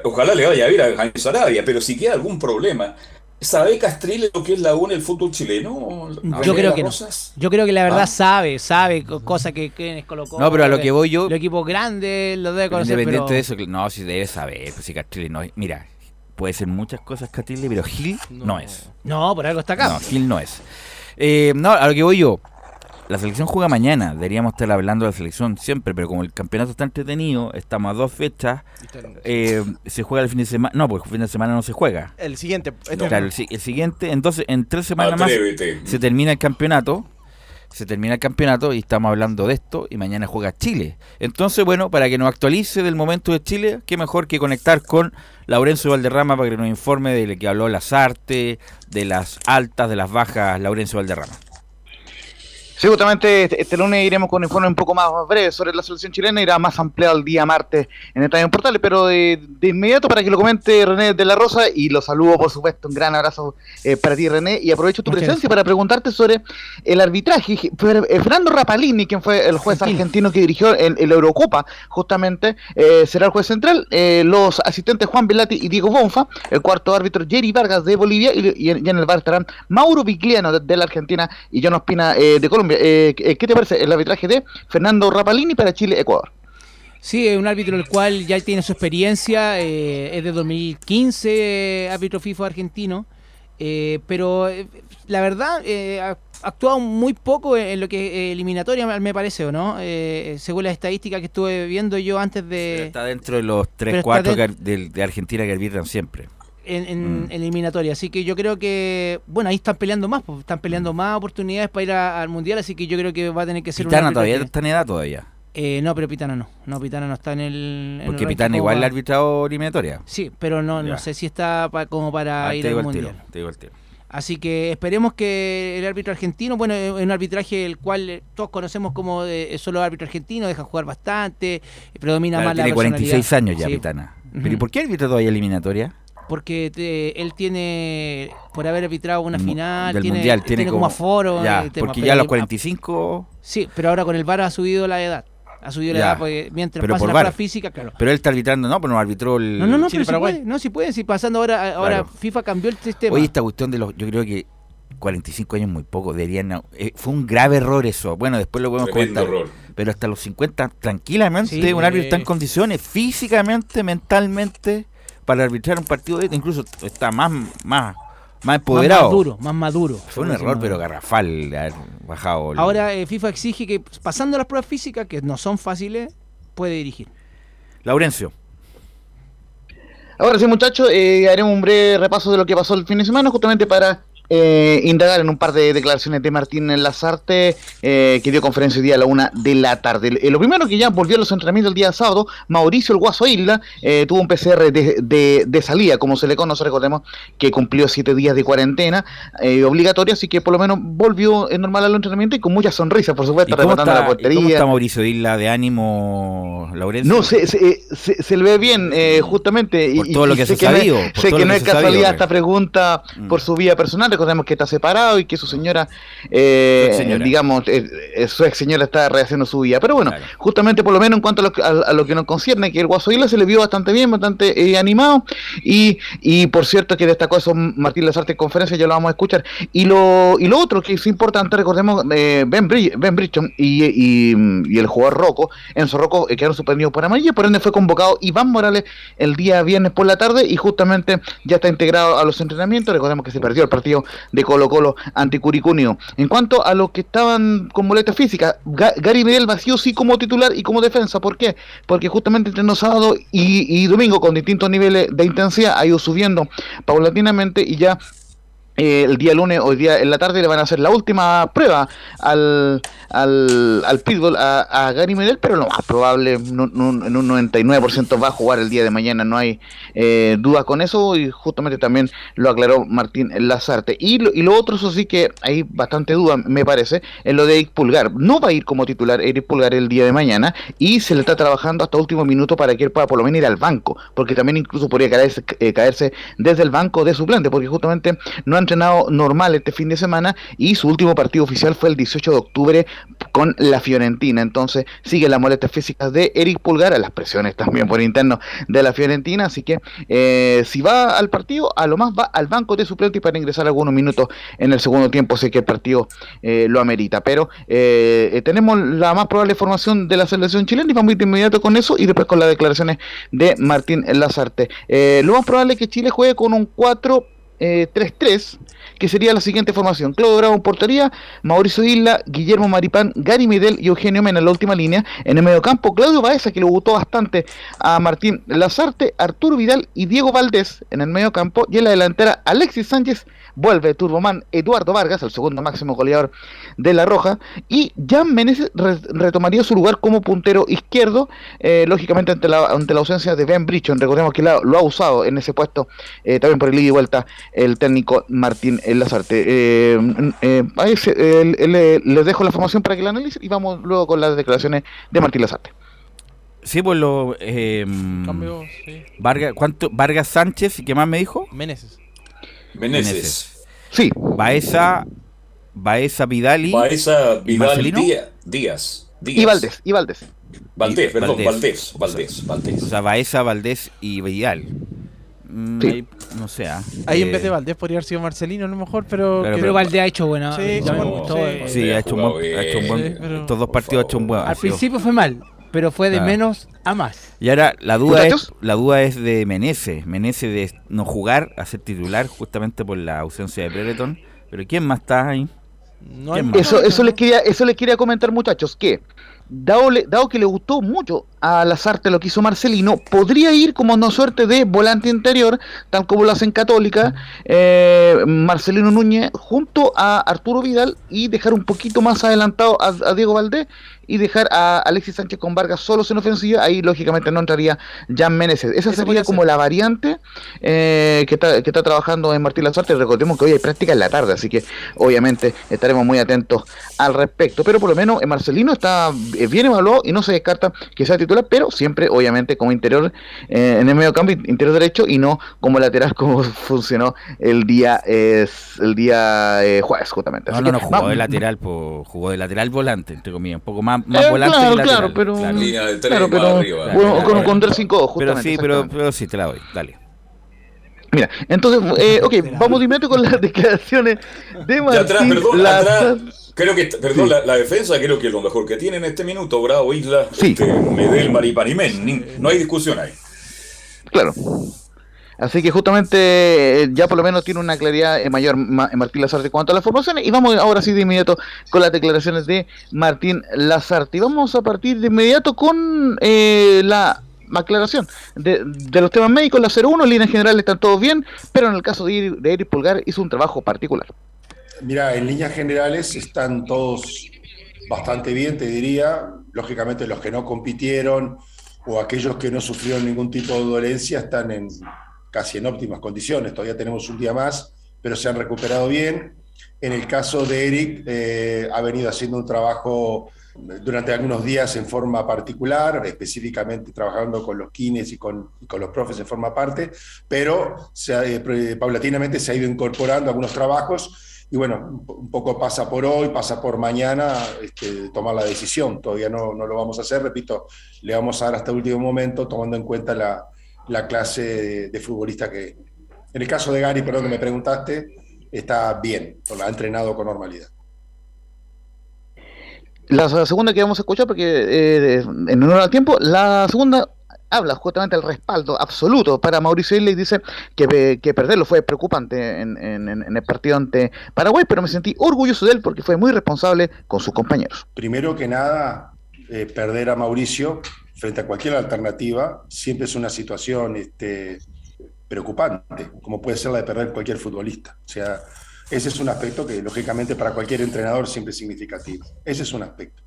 Ojalá le vaya a ir a Jaime Sarabia, pero si queda algún problema, ¿sabe Castrile lo que es la U en el fútbol chileno? Yo creo que no. Yo creo que la verdad Ah. sabe, sabe co- cosas que, que colocó. No, pero a lo que voy yo- Los equipos grandes los debe conocer. Independiente pero- de eso, no, si debe saber, pues si Castrile no es. Mira, puede ser muchas cosas Castrile, pero Gil no, es. No, por algo está acá. No, Gil no es. Eh, no, a lo que voy yo. La selección juega mañana, deberíamos estar hablando de la selección siempre, pero como el campeonato está entretenido, estamos a dos fechas, eh, se juega el fin de semana, no, porque el fin de semana no se juega. El siguiente. este- Claro, el, si- el siguiente, entonces en tres semanas más se termina el campeonato, se termina el campeonato y estamos hablando de esto y mañana juega Chile. Entonces, bueno, para que nos actualice del momento de Chile, qué mejor que conectar con Laurencio Valderrama para que nos informe de lo que habló Lazarte, de las altas, de las bajas, Laurencio Valderrama. Sí, justamente este, este lunes iremos con un informe un poco más breve sobre la selección chilena, irá más ampliado el día martes en Estadio Portales, pero de, de inmediato para que lo comente René de la Rosa y lo saludo por supuesto, un gran abrazo eh, para ti René y aprovecho tu Muchas presencia para preguntarte sobre el arbitraje. Eh, Fernando Rapalini, quien fue el juez Argentino. argentino que dirigió el, el Eurocopa, justamente eh, será el juez central, eh, los asistentes Juan Velati y Diego Bonfa, el cuarto árbitro Jerry Vargas de Bolivia y, y en y en el bar estarán Mauro Vigliano de, de la Argentina y John Ospina eh, de Colombia. Eh, ¿Qué te parece el arbitraje de Fernando Rapalini para Chile-Ecuador? Sí, es un árbitro el cual ya tiene su experiencia, eh, es de 2015, eh, árbitro FIFA argentino, eh, pero eh, la verdad eh, ha actuado muy poco en, en lo que es eliminatoria, me parece, ¿o no? Eh, según las estadísticas que estuve viendo yo antes Pero de... está dentro de los pero 3-4 está que ar- del- de, Argentina que arbitran siempre. En, en Mm. eliminatoria. Así que yo creo que, bueno, ahí están peleando más, pues, están peleando más oportunidades para ir a- al mundial, así que yo creo que va a tener que ser un Pitana árbitro todavía está en edad todavía. Eh, no, pero Pitana no. No, Pitana no está en el. en el Porque ranking Pitana igual le ha arbitrado eliminatoria. Sí, pero no, no sé si está pa- como para Ah, ir al el mundial. tiro, te digo el tiro. Así que esperemos que el árbitro argentino, bueno, es un arbitraje el cual eh, todos conocemos como solo árbitro argentino, deja jugar bastante, eh, predomina Claro, más la tiene 46 personalidad. años ya Sí, Pitana. ¿Pero y por qué arbitra todavía eliminatoria? Porque te- él tiene, por haber arbitrado una final, del tiene, mundial, tiene, como aforo. Ya, el tema, porque ya a los ahí- 45... Sí, pero ahora con el VAR ha subido la edad. Ha subido la Ya. edad porque mientras Pero pasa por la prueba física, claro. Pero él está arbitrando, no, pero no arbitró el... No, no, no, Chile, pero Paraguay. puede, no, sí puede, sí pasando ahora, ahora Claro. FIFA cambió el sistema. Oye, esta cuestión de los... Yo creo que 45 años es muy poco. Deberían... eh, fue un grave error eso. Bueno, después lo podemos Tremendo comentar. error. Pero hasta los 50, tranquilamente, Sí. un árbitro está en condiciones físicamente, mentalmente, para arbitrar un partido de este. Incluso está más, más, más más empoderado. maduro, más maduro. Fue un error, pero garrafal haber bajado. el- Ahora eh, FIFA exige que pasando las pruebas físicas, que no son fáciles, puede dirigir. Laurencio. Ahora sí, muchachos, eh, haremos un breve repaso de lo que pasó el fin de semana, justamente para eh, indagar en un par de declaraciones de Martín Lazarte, eh, que dio conferencia hoy día a la una de la tarde. Eh, lo primero que ya volvió a los entrenamientos el día sábado, Mauricio el Guaso Isla eh, tuvo un PCR de, de, salida, como se le conoce, recordemos que cumplió siete días de cuarentena eh, obligatoria, así que por lo menos volvió en normal al entrenamiento y con mucha sonrisa, por supuesto, rematando la portería. ¿Cómo está Mauricio Isla de ánimo, Laurencio? No, se, se, se, se le ve bien, eh, justamente. Por todo lo que se ha sabido. sé que no es casualidad esta pregunta mm. por su vida personal recordemos que está separado y que su señora, eh, señora. digamos, eh, su ex señora está rehaciendo su vida. Pero bueno, claro. justamente por lo menos en cuanto a lo, a, a lo, que nos concierne, que el Guaso Isla se le vio bastante bien, bastante eh, animado. Y, y por cierto que destacó eso Martín Lazarte en conferencia, ya lo vamos a escuchar. Y lo, y lo otro que es importante, recordemos, eh, Ben, Bri ben Bridgton y, y, y, el jugador Rocco, Enzo Rocco, quedaron suspendidos por amarilla, por ende fue convocado Iván Morales el día viernes por la tarde y justamente ya está integrado a los entrenamientos. Recordemos que se perdió el partido de Colo Colo ante Curicunio. En cuanto a los que estaban con boleta física, Gary Medel vacío sí como titular y como defensa. ¿Por qué? Porque justamente entre sábado y, y domingo con distintos niveles de intensidad ha ido subiendo paulatinamente y ya eh, el día lunes, hoy día en la tarde, le van a hacer la última prueba al, al, al Pitbull, a, a, Gary Medel, pero lo más probable, en un 99% va a jugar el día de mañana, no hay eh, duda con eso, y justamente también lo aclaró Martín Lazarte. Y lo, y lo otro, eso sí que hay bastante duda, me parece, en lo de Eric Pulgar. No va a ir como titular Eric Pulgar el día de mañana, y se le está trabajando hasta último minuto para que él pueda por lo menos ir al banco, porque también incluso podría caerse, eh, caerse desde el banco de suplente, porque justamente no han entrenado normal este fin de semana y su último partido oficial fue el 18 de octubre con la Fiorentina. Entonces sigue las molestias físicas de Eric Pulgar, a las presiones también por interno de la Fiorentina. Así que eh, si va al partido, a lo más va al banco de suplente para ingresar algunos minutos en el segundo tiempo, sé que el partido eh, lo amerita. Pero eh, tenemos la más probable formación de la selección chilena y vamos a ir de inmediato con eso y después con las declaraciones de Martín Lazarte. lo más probable es que Chile juegue con un 4 eh, 3-3, que sería la siguiente formación. Claudio Bravo en portería, Mauricio Isla, Guillermo Maripán, Gary Medel y Eugenio Mena en la última línea. En el mediocampo, Claudio Baeza, que le gustó bastante a Martín Lazarte, Arturo Vidal y Diego Valdés en el mediocampo. Y en la delantera, Alexis Sánchez, vuelve Turboman Eduardo Vargas, el segundo máximo goleador de La Roja, y Jan Meneses re retomaría su lugar como puntero izquierdo, eh, lógicamente ante la, ante la ausencia de Ben Brichon, recordemos que lo ha usado en ese puesto eh, también por el ida y vuelta el técnico Martín Lazarte. Eh, eh, se, les dejo la formación para que la analicen y vamos luego con las declaraciones de Martín Lazarte. Sí, pues lo. Eh, Cambio, sí. Vargas, ¿cuánto? Vargas Sánchez, ¿y qué más me dijo? Meneses. Meneses. Sí. Baeza, Baeza Vidal y. Baeza Vidal Díaz. Díaz. Y Valdés, y Valdés. Valdés, perdón, Valdés, Valdés, Valdés. O sea, Baeza, Valdés y Vidal. Mm, Sí. ahí, no sé. ah, Ahí eh, en vez de Valdés podría haber sido Marcelino a lo mejor, pero... Claro, que- Pero Valdés ha hecho bueno. Sí, ha hecho un buen. Ha hecho un buen Sí, pero- estos dos partidos ha hecho un buen. Al principio fue mal, pero fue de menos a más. Y ahora la duda es, la duda es de Menezes, Menezes de no jugar, a ser titular justamente por la ausencia de Brereton. Pero ¿quién más está ahí? No hay ¿Quién más. Eso, eso les quería, eso les quería comentar, muchachos, que dado, le- dado que le gustó mucho a Lazarte lo que hizo Marcelino, podría ir como una suerte de volante interior, tal como lo hacen Católica, eh, Marcelino Núñez, junto a Arturo Vidal y dejar un poquito más adelantado a, a Diego Valdés y dejar a Alexis Sánchez con Vargas solos en ofensiva, ahí lógicamente no entraría Jan Meneses. Esa sería como ser. la variante eh, que, está, que está trabajando en Martín Lazarte. Recordemos que hoy hay práctica en la tarde, así que obviamente estaremos muy atentos al respecto. Pero por lo menos eh, Marcelino está eh, bien evaluado y no se descarta que sea titular, pero siempre obviamente como interior eh, en el medio campo, interior derecho y no como lateral como funcionó el día eh, el día eh, jueves justamente. No, Así no, no, jugó de lateral, po- jugó de lateral volante, entre comillas, un poco más, más Eh, volante claro, lateral. claro, pero, claro. Línea de tres claro, más pero arriba. bueno, con, con 3 5 Pero justamente. sí, pero, pero sí, te la doy, dale. Mira, entonces, eh, ok, vamos de inmediato con las declaraciones de Martín atrás, perdón, Lazarte. atrás. Creo que, perdón, Sí. la, la defensa creo que es lo mejor que tiene en este minuto, Bravo Isla, Sí. este, Medel, Maripanimén, ni- no hay discusión ahí. Claro. Así que justamente eh, ya por lo menos tiene una claridad eh, mayor ma- Martín Lazarte en cuanto a las formaciones. Y vamos ahora sí de inmediato con las declaraciones de Martín Lazarte. Y vamos a partir de inmediato con eh, la aclaración. De, los temas médicos, la 01 en línea general están todos bien, pero en el caso de, de Eric Pulgar hizo un trabajo particular. Mira, en líneas generales están todos bastante bien, te diría. Lógicamente los que no compitieron o aquellos que no sufrieron ningún tipo de dolencia están en casi en óptimas condiciones. Todavía tenemos un día más, pero se han recuperado bien. En el caso de Eric, eh, ha venido haciendo un trabajo durante algunos días en forma particular, específicamente trabajando con los kines y con, con los profes en forma parte, pero se eh, paulatinamente se ha ido incorporando algunos trabajos y bueno, un poco pasa por hoy, pasa por mañana, este, tomar la decisión. Todavía no, no, lo vamos a hacer, repito, le vamos a dar hasta el último momento, tomando en cuenta la, la clase de, de, futbolista que... En el caso de Gary, perdón que me preguntaste, está bien, la ha entrenado con normalidad. La segunda que vamos a escuchar, porque eh, en honor al tiempo, la segunda habla justamente del respaldo absoluto para Mauricio Isla y dice que, que perderlo fue preocupante en, en, en, el partido ante Paraguay, pero me sentí orgulloso de él porque fue muy responsable con sus compañeros. Primero que nada, eh, perder a Mauricio frente a cualquier alternativa siempre es una situación este, preocupante, como puede ser la de perder cualquier futbolista. O sea, ese es un aspecto que lógicamente para cualquier entrenador siempre es significativo. Ese es un aspecto.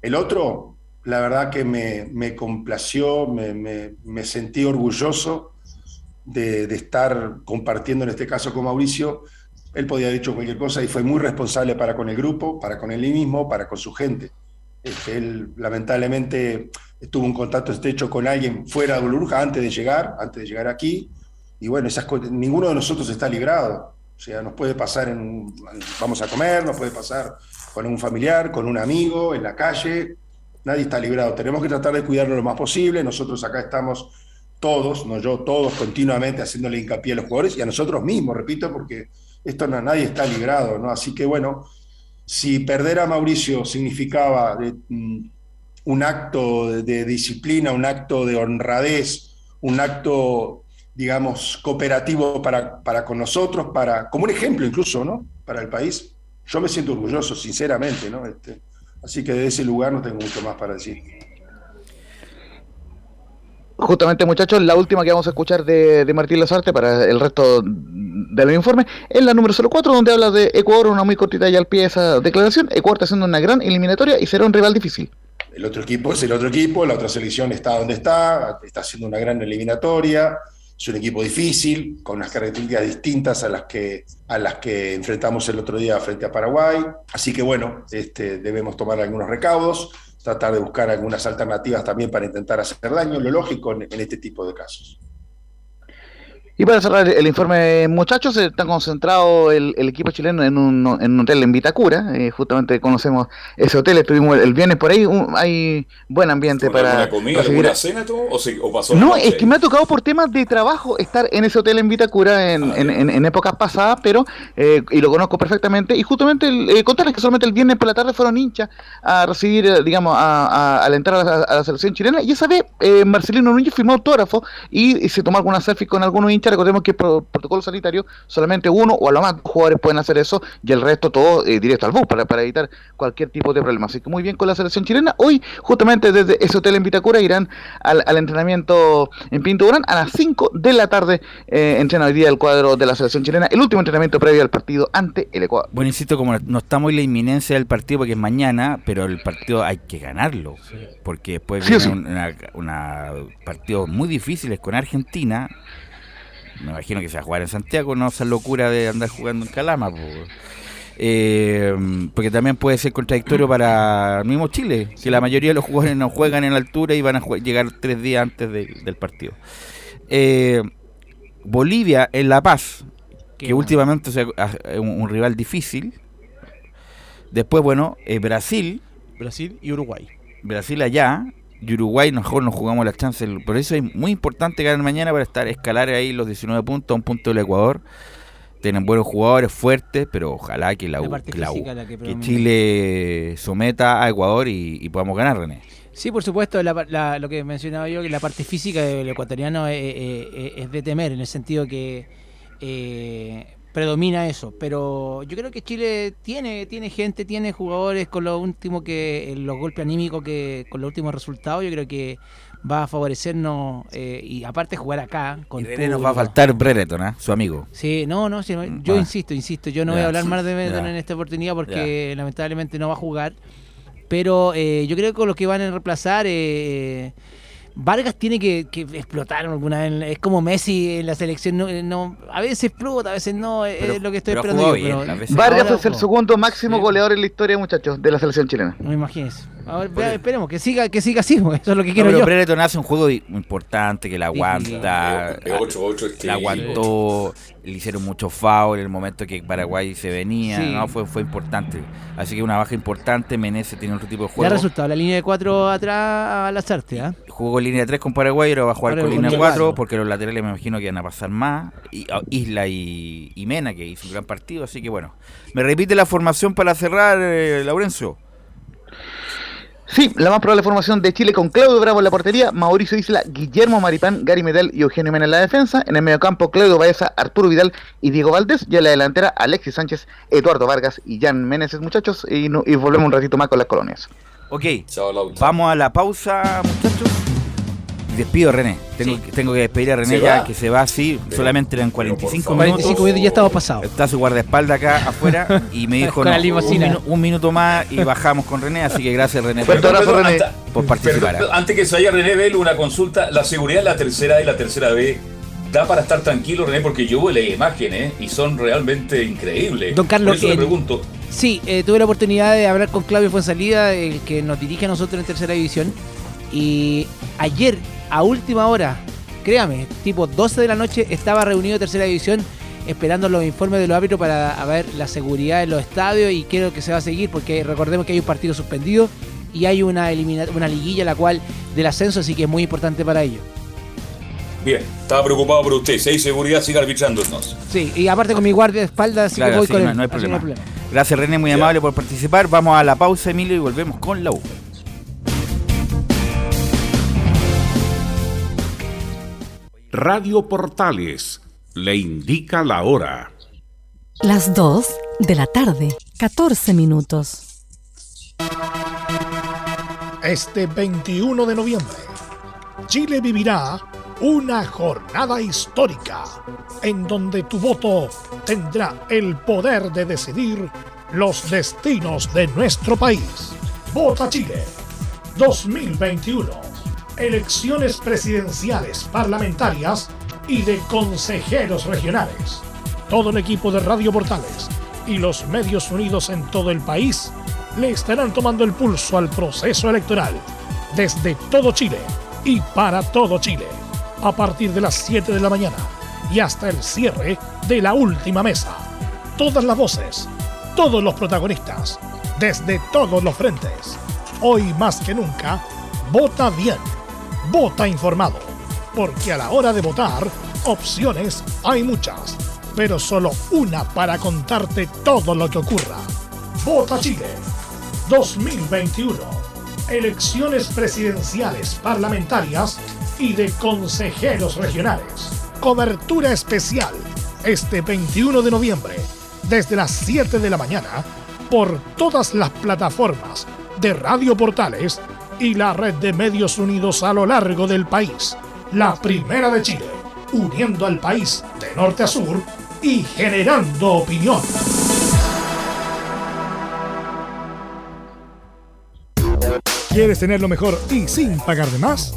El otro, la verdad que me, complació, me, sentí orgulloso de, estar compartiendo en este caso con Mauricio. Él podía haber dicho cualquier cosa y fue muy responsable para con el grupo, para con él mismo, para con su gente. Este, él lamentablemente tuvo un contacto estrecho con alguien fuera de Burbuja antes de llegar, antes de llegar aquí. Y bueno, esas, ninguno de nosotros está librado. O sea, nos puede pasar en, vamos a comer, nos puede pasar con un familiar, con un amigo, en la calle, nadie está librado. Tenemos que tratar de cuidarlo lo más posible. Nosotros acá estamos todos, no yo, todos continuamente haciéndole hincapié a los jugadores y a nosotros mismos, repito, porque esto no, nadie está librado, ¿no? Así que bueno, si perder a Mauricio significaba de, mm, un acto de, disciplina, un acto de honradez, un acto digamos, cooperativo para, para con nosotros, para, como un ejemplo incluso, ¿no? Para el país. Yo me siento orgulloso, sinceramente, ¿no? Este, así que de ese lugar no tengo mucho más para decir. Justamente, muchachos, la última que vamos a escuchar de, de Martín Lazarte para el resto del informe es la número 04, donde habla de Ecuador, una muy cortita y al pie esa declaración. Ecuador está haciendo una gran eliminatoria y será un rival difícil. El otro equipo es el otro equipo, la otra selección está donde está, está haciendo una gran eliminatoria es un equipo difícil, con unas características distintas a las que, a las que enfrentamos el otro día frente a Paraguay. Así que bueno, este, debemos tomar algunos recaudos, tratar de buscar algunas alternativas también para intentar hacer daño, lo lógico en, en este tipo de casos. Y para cerrar el informe, muchachos, está concentrado el, el equipo chileno en un, en un, hotel en Vitacura. Eh, justamente conocemos ese hotel, estuvimos el viernes por ahí. Un, hay buen ambiente para. ¿Alguna comida, para alguna cena todo, o, se, o pasó No, es que me ha tocado por temas de trabajo estar en ese hotel en Vitacura en, ah, en, en, en épocas pasadas, pero. Eh, y lo conozco perfectamente. Y justamente eh, contarles que solamente el viernes por la tarde fueron hinchas a recibir, eh, digamos, a, a, a la entrada a la, a la, selección chilena. Y esa vez Marcelino Núñez firmó autógrafo y, y se tomó alguna selfie con algunos hinchas recordemos que por protocolo sanitario solamente uno o a lo más dos jugadores pueden hacer eso y el resto todo eh, directo al bus para, para evitar cualquier tipo de problema. Así que muy bien con la selección chilena. Hoy, justamente desde ese hotel en Vitacura, irán al, al entrenamiento en Pinto Durán a las 5 de la tarde. Eh, entrena hoy día el cuadro de la selección chilena, el último entrenamiento previo al partido ante el Ecuador. Bueno, insisto, como no estamos en la inminencia del partido porque es mañana, pero el partido hay que ganarlo, porque después viene sí, sí. una, una partidos muy difíciles con Argentina me imagino que se va a jugar en Santiago, no esa locura de andar jugando en Calama. Eh, porque también puede ser contradictorio para el mismo Chile, que la mayoría de los jugadores no juegan en la altura y van a llegar tres días antes de, del partido. Eh, Bolivia en La Paz, Qué que bueno. últimamente es un, un, rival difícil. Después, bueno, eh, Brasil. Brasil y Uruguay. Brasil allá, y Uruguay mejor nos jugamos las chances. Por eso es muy importante ganar mañana para estar escalar ahí los 19 puntos a un punto del Ecuador. Tienen buenos jugadores fuertes, pero ojalá que la, la, que, la que, que, Chile someta a Ecuador y, y podamos ganar, René. Sí, por supuesto, la, la, lo que mencionaba yo, que la parte física del ecuatoriano es, es, es de temer, en el sentido que eh, predomina eso. Pero yo creo que Chile tiene, tiene gente, tiene jugadores con lo último que, eh, los golpes anímicos que, con los últimos resultados, yo creo que va a favorecernos eh, y aparte jugar acá con Y nos va a faltar Brereton, ¿ah? su amigo. Sí, no, no, sí, yo Ah. insisto, insisto, yo no voy a hablar sí, más de Brereton en esta oportunidad porque lamentablemente no va a jugar. Pero eh, yo creo que con los que van a reemplazar, eh, Vargas tiene que, que explotar alguna vez. Es como Messi en la selección. No, no- a veces explota, a veces no. Es Pero- lo que estoy esperando bien, pero. Vargas ahora, es el segundo máximo Sí. goleador en la historia, muchachos, de la selección chilena. No me imagines. Ahora, esperemos que siga, que siga así. Eso es lo que No, quiero pero yo. Hace un juego importante, que la aguanta. De 8-8 este la aguantó, le hicieron mucho foul en el momento que Paraguay se venía, Sí. no, fue, fue importante. Así que una baja importante, Menezes tiene otro tipo de Ya ha juego. resultado la línea de cuatro atrás a las artes. ¿ah? Jugó línea 3 con Paraguay, ahora va a jugar con línea línea 4, cuatro. porque los laterales me imagino que van a pasar más. Y, ah, Isla y, y Mena, que hizo un gran partido, así que bueno. ¿Me repite la formación para cerrar, eh, Laurencio? Sí, la más probable formación de Chile con Claudio Bravo en la portería, Mauricio Isla, Guillermo Maripán, Gary Medel y Eugenio Mena en la defensa. En el mediocampo, Claudio Baeza, Arturo Vidal y Diego Valdés. Y en la delantera, Alexis Sánchez, Eduardo Vargas y Jan Meneses, muchachos. Y, no- y volvemos un ratito más con las colonias. Ok, vamos a la pausa, muchachos. Despido a René. Tengo, que- tengo que despedir a René ¿Se ya, va? que se va así. Pero- solamente eran pero por 45 favor. minutos. 45 minutos ya estamos pasados. Está su guardaespaldas acá afuera y me dijo Con no, un, minuto más y bajamos con René, así que gracias René por, abrazo, Perdón, René. hasta- por participar. Antes que se vaya René Bell, una consulta. La seguridad en la tercera A y la tercera B da para estar tranquilo, René, porque yo las imágenes y son realmente increíbles. Don Carlos, Por eso le en- pregunto. Sí, eh, tuve la oportunidad de hablar con Claudio Fuensalida, el que nos dirige a nosotros en tercera división. Y ayer, a última hora, créame, tipo 12 de la noche, estaba reunido tercera división esperando los informes de los árbitros para a ver la seguridad en los estadios y qué es lo que se va a seguir, porque recordemos que hay un partido suspendido y hay una, elimina- una liguilla la cual del ascenso, así que es muy importante para ellos. Bien, estaba preocupado por usted. Si hay seguridad, siga arbitrándonos. Sí, y aparte con mi guardia de espalda, así Claro, que voy así con no- él. no hay así problema. Gracias René, muy amable por participar. Vamos a la pausa, Emilio, y volvemos con la U. Radio Portales le indica la hora. Las 2 de la tarde, 14 minutos. Este 21 de noviembre, Chile vivirá una jornada histórica en donde tu voto tendrá el poder de decidir los destinos de nuestro país. Vota Chile 2021. Elecciones presidenciales, parlamentarias y de consejeros regionales. Todo el equipo de Radio Portales y los medios unidos en todo el país le estarán tomando el pulso al proceso electoral desde todo Chile y para todo Chile a partir de las 7 de la mañana y hasta el cierre de la última mesa. Todas las voces, todos los protagonistas, desde todos los frentes. Hoy más que nunca, vota bien, vota informado, porque a la hora de votar, opciones hay muchas, pero solo una para contarte todo lo que ocurra. Vota Chile 2021. Elecciones presidenciales, parlamentarias y de consejeros regionales. Cobertura especial este 21 de noviembre desde las 7 de la mañana por todas las plataformas de Radio Portales y la red de medios unidos a lo largo del país. La primera de Chile, uniendo al país de norte a sur y generando opinión. ¿Quieres tener lo mejor y sin pagar de más?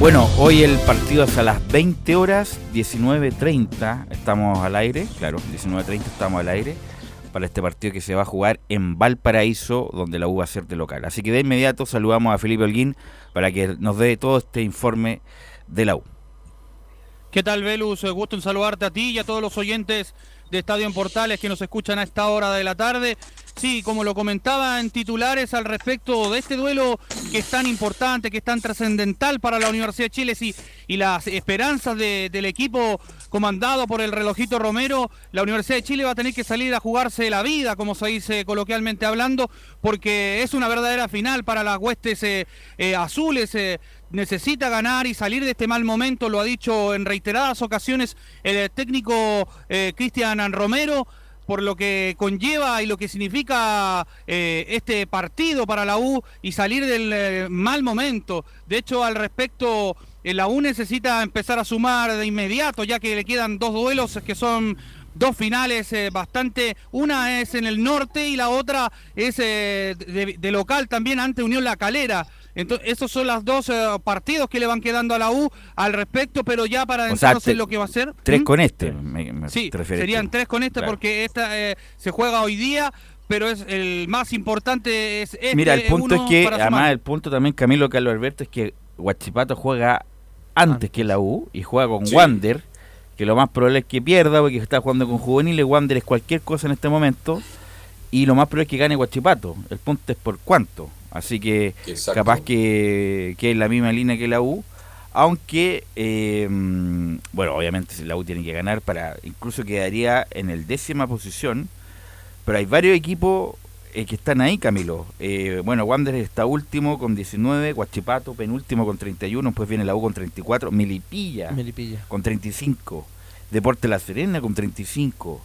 Bueno, hoy el partido es a las 20 horas, 19.30, estamos al aire, claro, 19.30 estamos al aire, para este partido que se va a jugar en Valparaíso, donde la U va a ser de local. Así que de inmediato saludamos a Felipe Holguín para que nos dé todo este informe de la U. ¿Qué tal, Velus? Gusto en saludarte a ti y a todos los oyentes de Estadio en Portales que nos escuchan a esta hora de la tarde. Sí, como lo comentaba en titulares al respecto de este duelo que es tan importante, que es tan trascendental para la Universidad de Chile y, y las esperanzas del equipo comandado por el relojito Romero, la Universidad de Chile va a tener que salir a jugarse la vida, como se dice coloquialmente hablando, porque es una verdadera final para las huestes eh, eh, azules. Eh, necesita ganar y salir de este mal momento, lo ha dicho en reiteradas ocasiones el técnico Cristian Romero por lo que conlleva y lo que significa eh, este partido para la U y salir del eh, mal momento. De hecho, al respecto, eh, la U necesita empezar a sumar de inmediato, ya que le quedan dos duelos que son dos finales bastante, una es en el norte y la otra es de, de, local también ante Unión La Calera. Entonces, esos son los dos eh, partidos que le van quedando a la U al respecto, pero ya para adentrarnos en lo que va a ser. Tres ¿Mm? con este, sí, serían tres con este porque esta eh, se juega hoy día, pero es el más importante es este. Mira, el punto es que, además, el punto también, Camilo Carlos Alberto, es que Huachipato juega antes que la U y juega con Wander, que lo más probable es que pierda porque está jugando con juveniles. Wander es cualquier cosa en este momento y lo más probable es que gane Huachipato. El punto es por cuánto. Así que capaz que, que es la misma línea que la U. Aunque, eh, bueno, obviamente la U tiene que ganar para, incluso quedaría en el décima posición. Pero hay varios equipos eh, que están ahí, Camilo. Eh, bueno, Wander está último con 19, Guachipato penúltimo con 31, después viene la U con 34, Melipilla, Melipilla. con 35, Deporte La Serena con 35.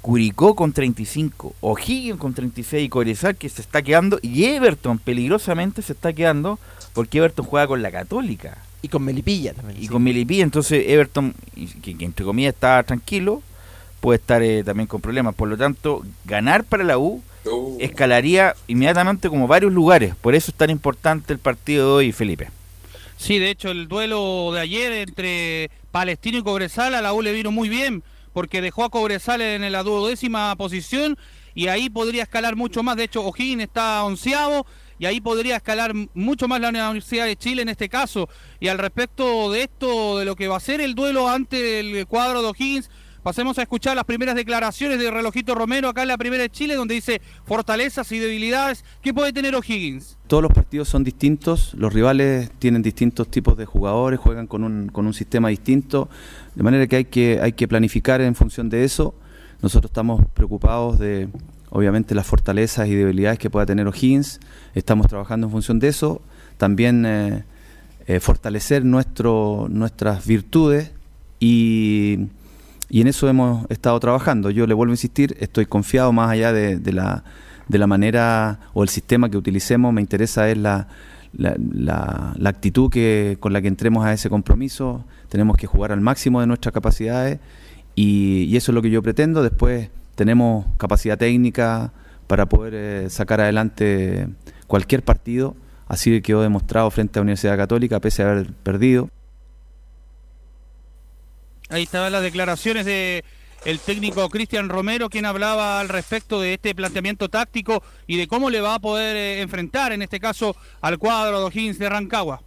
Curicó con 35, O'Higgins con 36 y que se está quedando y Everton peligrosamente se está quedando porque Everton juega con la Católica. Y con Melipilla también. Y con Melipilla, entonces Everton, que, entre comillas está tranquilo, puede estar eh, también con problemas. Por lo tanto, ganar para la U uh. escalaría inmediatamente como varios lugares. Por eso es tan importante el partido de hoy, Felipe. Sí, de hecho, el duelo de ayer entre Palestino y Cobresal a la U le vino muy bien porque dejó a Cobresal en la duodécima posición y ahí podría escalar mucho más. De hecho, O'Higgins está onceavo y ahí podría escalar mucho más la Universidad de Chile en este caso. Y al respecto de esto, de lo que va a ser el duelo ante el cuadro de O'Higgins, pasemos a escuchar las primeras declaraciones de Relojito Romero acá en la Primera de Chile, donde dice fortalezas y debilidades. ¿Qué puede tener O'Higgins? Todos los partidos son distintos, los rivales tienen distintos tipos de jugadores, juegan con un, con un sistema distinto. De manera que hay que, hay que planificar en función de eso. Nosotros estamos preocupados de, obviamente, las fortalezas y debilidades que pueda tener O'Higgins. Estamos trabajando en función de eso. También eh, eh, fortalecer nuestro, nuestras virtudes y, y, en eso hemos estado trabajando. Yo le vuelvo a insistir, estoy confiado más allá de, la, de la manera o el sistema que utilicemos. Me interesa es la, la, la- la actitud que, con la que entremos a ese compromiso. Tenemos que jugar al máximo de nuestras capacidades y, y eso es lo que yo pretendo. Después tenemos capacidad técnica para poder eh, sacar adelante cualquier partido. Así quedó demostrado frente a la Universidad Católica, pese a haber perdido. Ahí estaban las declaraciones de el técnico Cristian Romero, quien hablaba al respecto de este planteamiento táctico y de cómo le va a poder eh, enfrentar, en este caso, al cuadro de O'Higgins de Rancagua.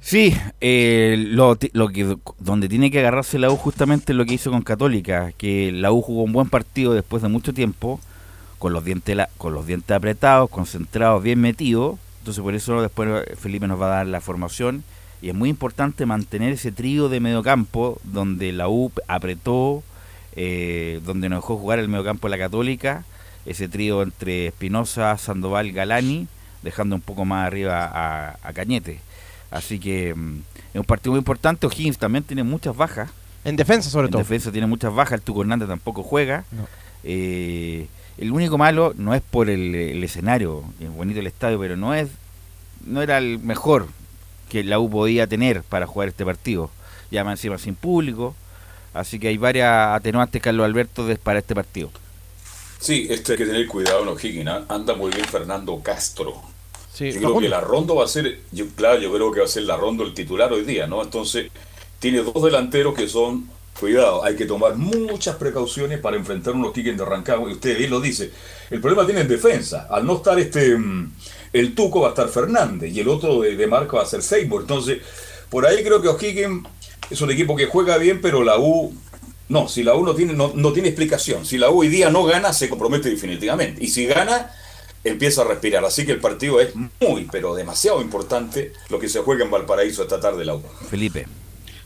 Sí, eh, lo, lo que donde tiene que agarrarse la U justamente es lo que hizo con Católica, que la U jugó un buen partido después de mucho tiempo, con los dientes la- con los dientes apretados, concentrados, bien metidos. Entonces por eso después eh, Felipe nos va a dar la formación y es muy importante mantener ese trío de mediocampo donde la U apretó, eh, donde nos dejó jugar el mediocampo de la Católica, ese trío entre Espinosa, Sandoval, Galani, dejando un poco más arriba a, a Cañete. Así que mm, es un partido muy importante. O'Higgins también tiene muchas bajas. En defensa, sobre en todo. defensa tiene muchas bajas. El Tuco Hernández tampoco juega. No. Eh, el único malo no es por el, el escenario, es bonito el estadio, pero no es no era el mejor que la U podía tener para jugar este partido. Ya más encima sin público. Así que hay varias atenuantes, Carlos Alberto, para este partido. Sí, este hay que tener cuidado en O'Higgins. ¿ah? Anda muy bien Fernando Castro. Sí, yo creo que la Rondo va a ser, yo, claro, yo creo que va a ser la Rondo el titular hoy día, ¿no? Entonces, tiene dos delanteros que son, cuidado, hay que tomar muchas precauciones para enfrentar unos O'Higgins de Rancagua, y usted bien lo dice. El problema tiene en defensa. Al no estar este, mm, el Tuco va a estar Fernández, y el otro de, de marca va a ser Seymour. Entonces, por ahí creo que O'Higgins es un equipo que juega bien, pero la U no, si la U no tiene, no, no tiene explicación. Si la U hoy día no gana, se compromete definitivamente. Y si gana, empieza a respirar. Así que el partido es muy, pero demasiado importante lo que se juega en Valparaíso esta tarde la U. Felipe.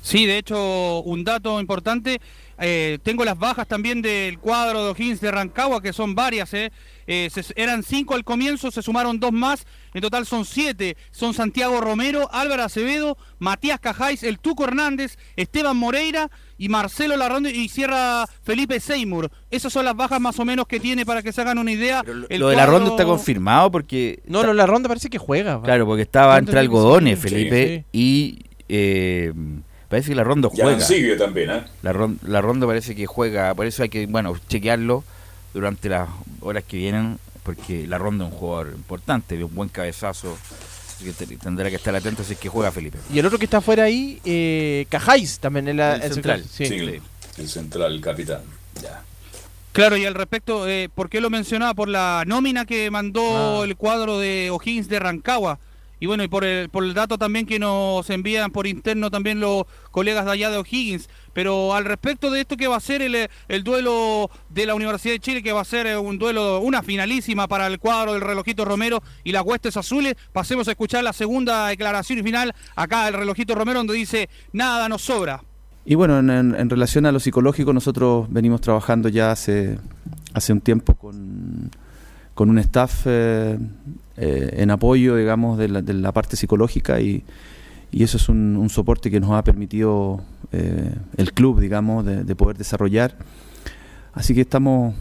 Sí, de hecho, un dato importante. eh, tengo las bajas también del cuadro de O'Higgins de Rancagua, que son varias. eh. Eh, se- eran cinco al comienzo, se sumaron dos más. En total son siete. Son Santiago Romero, Álvaro Acevedo, Matías Cajáis, el Tuco Hernández, Esteban Moreira y Marcelo Larrondo y cierra Felipe Seymour. Esas son las bajas más o menos que tiene para que se hagan una idea. el Lo de la ronda cuadro- está confirmado porque... No, no, la ronda parece que juega. Claro, porque estaba entre algodones, sí. Felipe, y eh, parece que la ronda juega. También, ¿eh? La, ron- la ronda parece que juega, por eso hay que, bueno, chequearlo durante las horas que vienen, porque la ronda es un jugador importante, de un buen cabezazo, así que te- tendrá que estar atento si es que juega Felipe. Y el otro que está fuera ahí, eh, Cajáis, también en la El en central. Sí. Sí, el, el central, el capitán. Ya. Claro, y al respecto, eh, ¿por qué lo mencionaba? Por la nómina que mandó Ah. el cuadro de O'Higgins de Rancagua. Y bueno, y por el, por el dato también que nos envían por interno también los colegas de allá de O'Higgins. Pero al respecto de esto que va a ser el, el duelo de la Universidad de Chile, que va a ser eh, un duelo, una finalísima para el cuadro del relojito Romero y las Huestes Azules, pasemos a escuchar la segunda declaración y final acá el relojito Romero donde dice, nada nos sobra. Y bueno, en, en- en relación a lo psicológico, nosotros venimos trabajando ya hace, hace un tiempo con, con un staff eh, eh, en apoyo, digamos, de la, de parte psicológica y, eso es un, soporte que nos ha permitido eh, el club, digamos, de, de poder desarrollar. Así que estamos,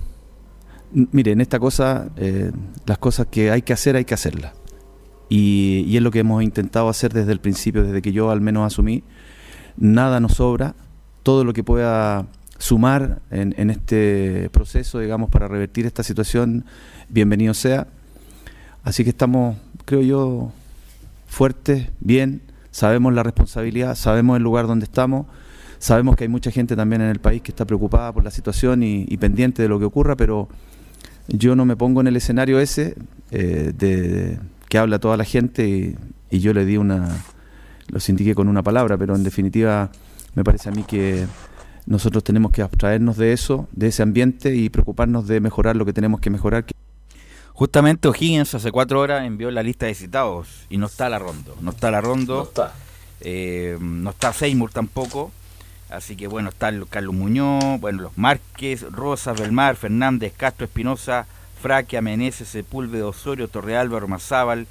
mire, en esta cosa, eh, las cosas que hay que hacer, hay que hacerlas. Y, es lo que hemos intentado hacer desde el principio, desde que yo al menos asumí nada nos sobra, todo lo que pueda sumar en este proceso, digamos, para revertir esta situación, bienvenido sea. Así que estamos, creo yo, fuertes, bien, sabemos la responsabilidad, sabemos el lugar donde estamos, sabemos que hay mucha gente también en el país que está preocupada por la situación y, pendiente de lo que ocurra, pero yo no me pongo en el escenario ese eh, de, que habla toda la gente y, yo le di una, los indiqué con una palabra, pero en definitiva me parece a mí que nosotros tenemos que abstraernos de eso, de ese ambiente y preocuparnos de mejorar lo que tenemos que mejorar. Justamente O'Higgins hace cuatro horas envió la lista de citados y no está la Rondo. No está la Rondo. No está. eh, no está Seymour tampoco. Así que bueno, está Carlos Muñoz, bueno, los Márquez, Rosas, Belmar, Fernández, Castro, Espinosa, Fraquia, Meneses, Sepúlveda, Osorio, Torrealba, Romazábal,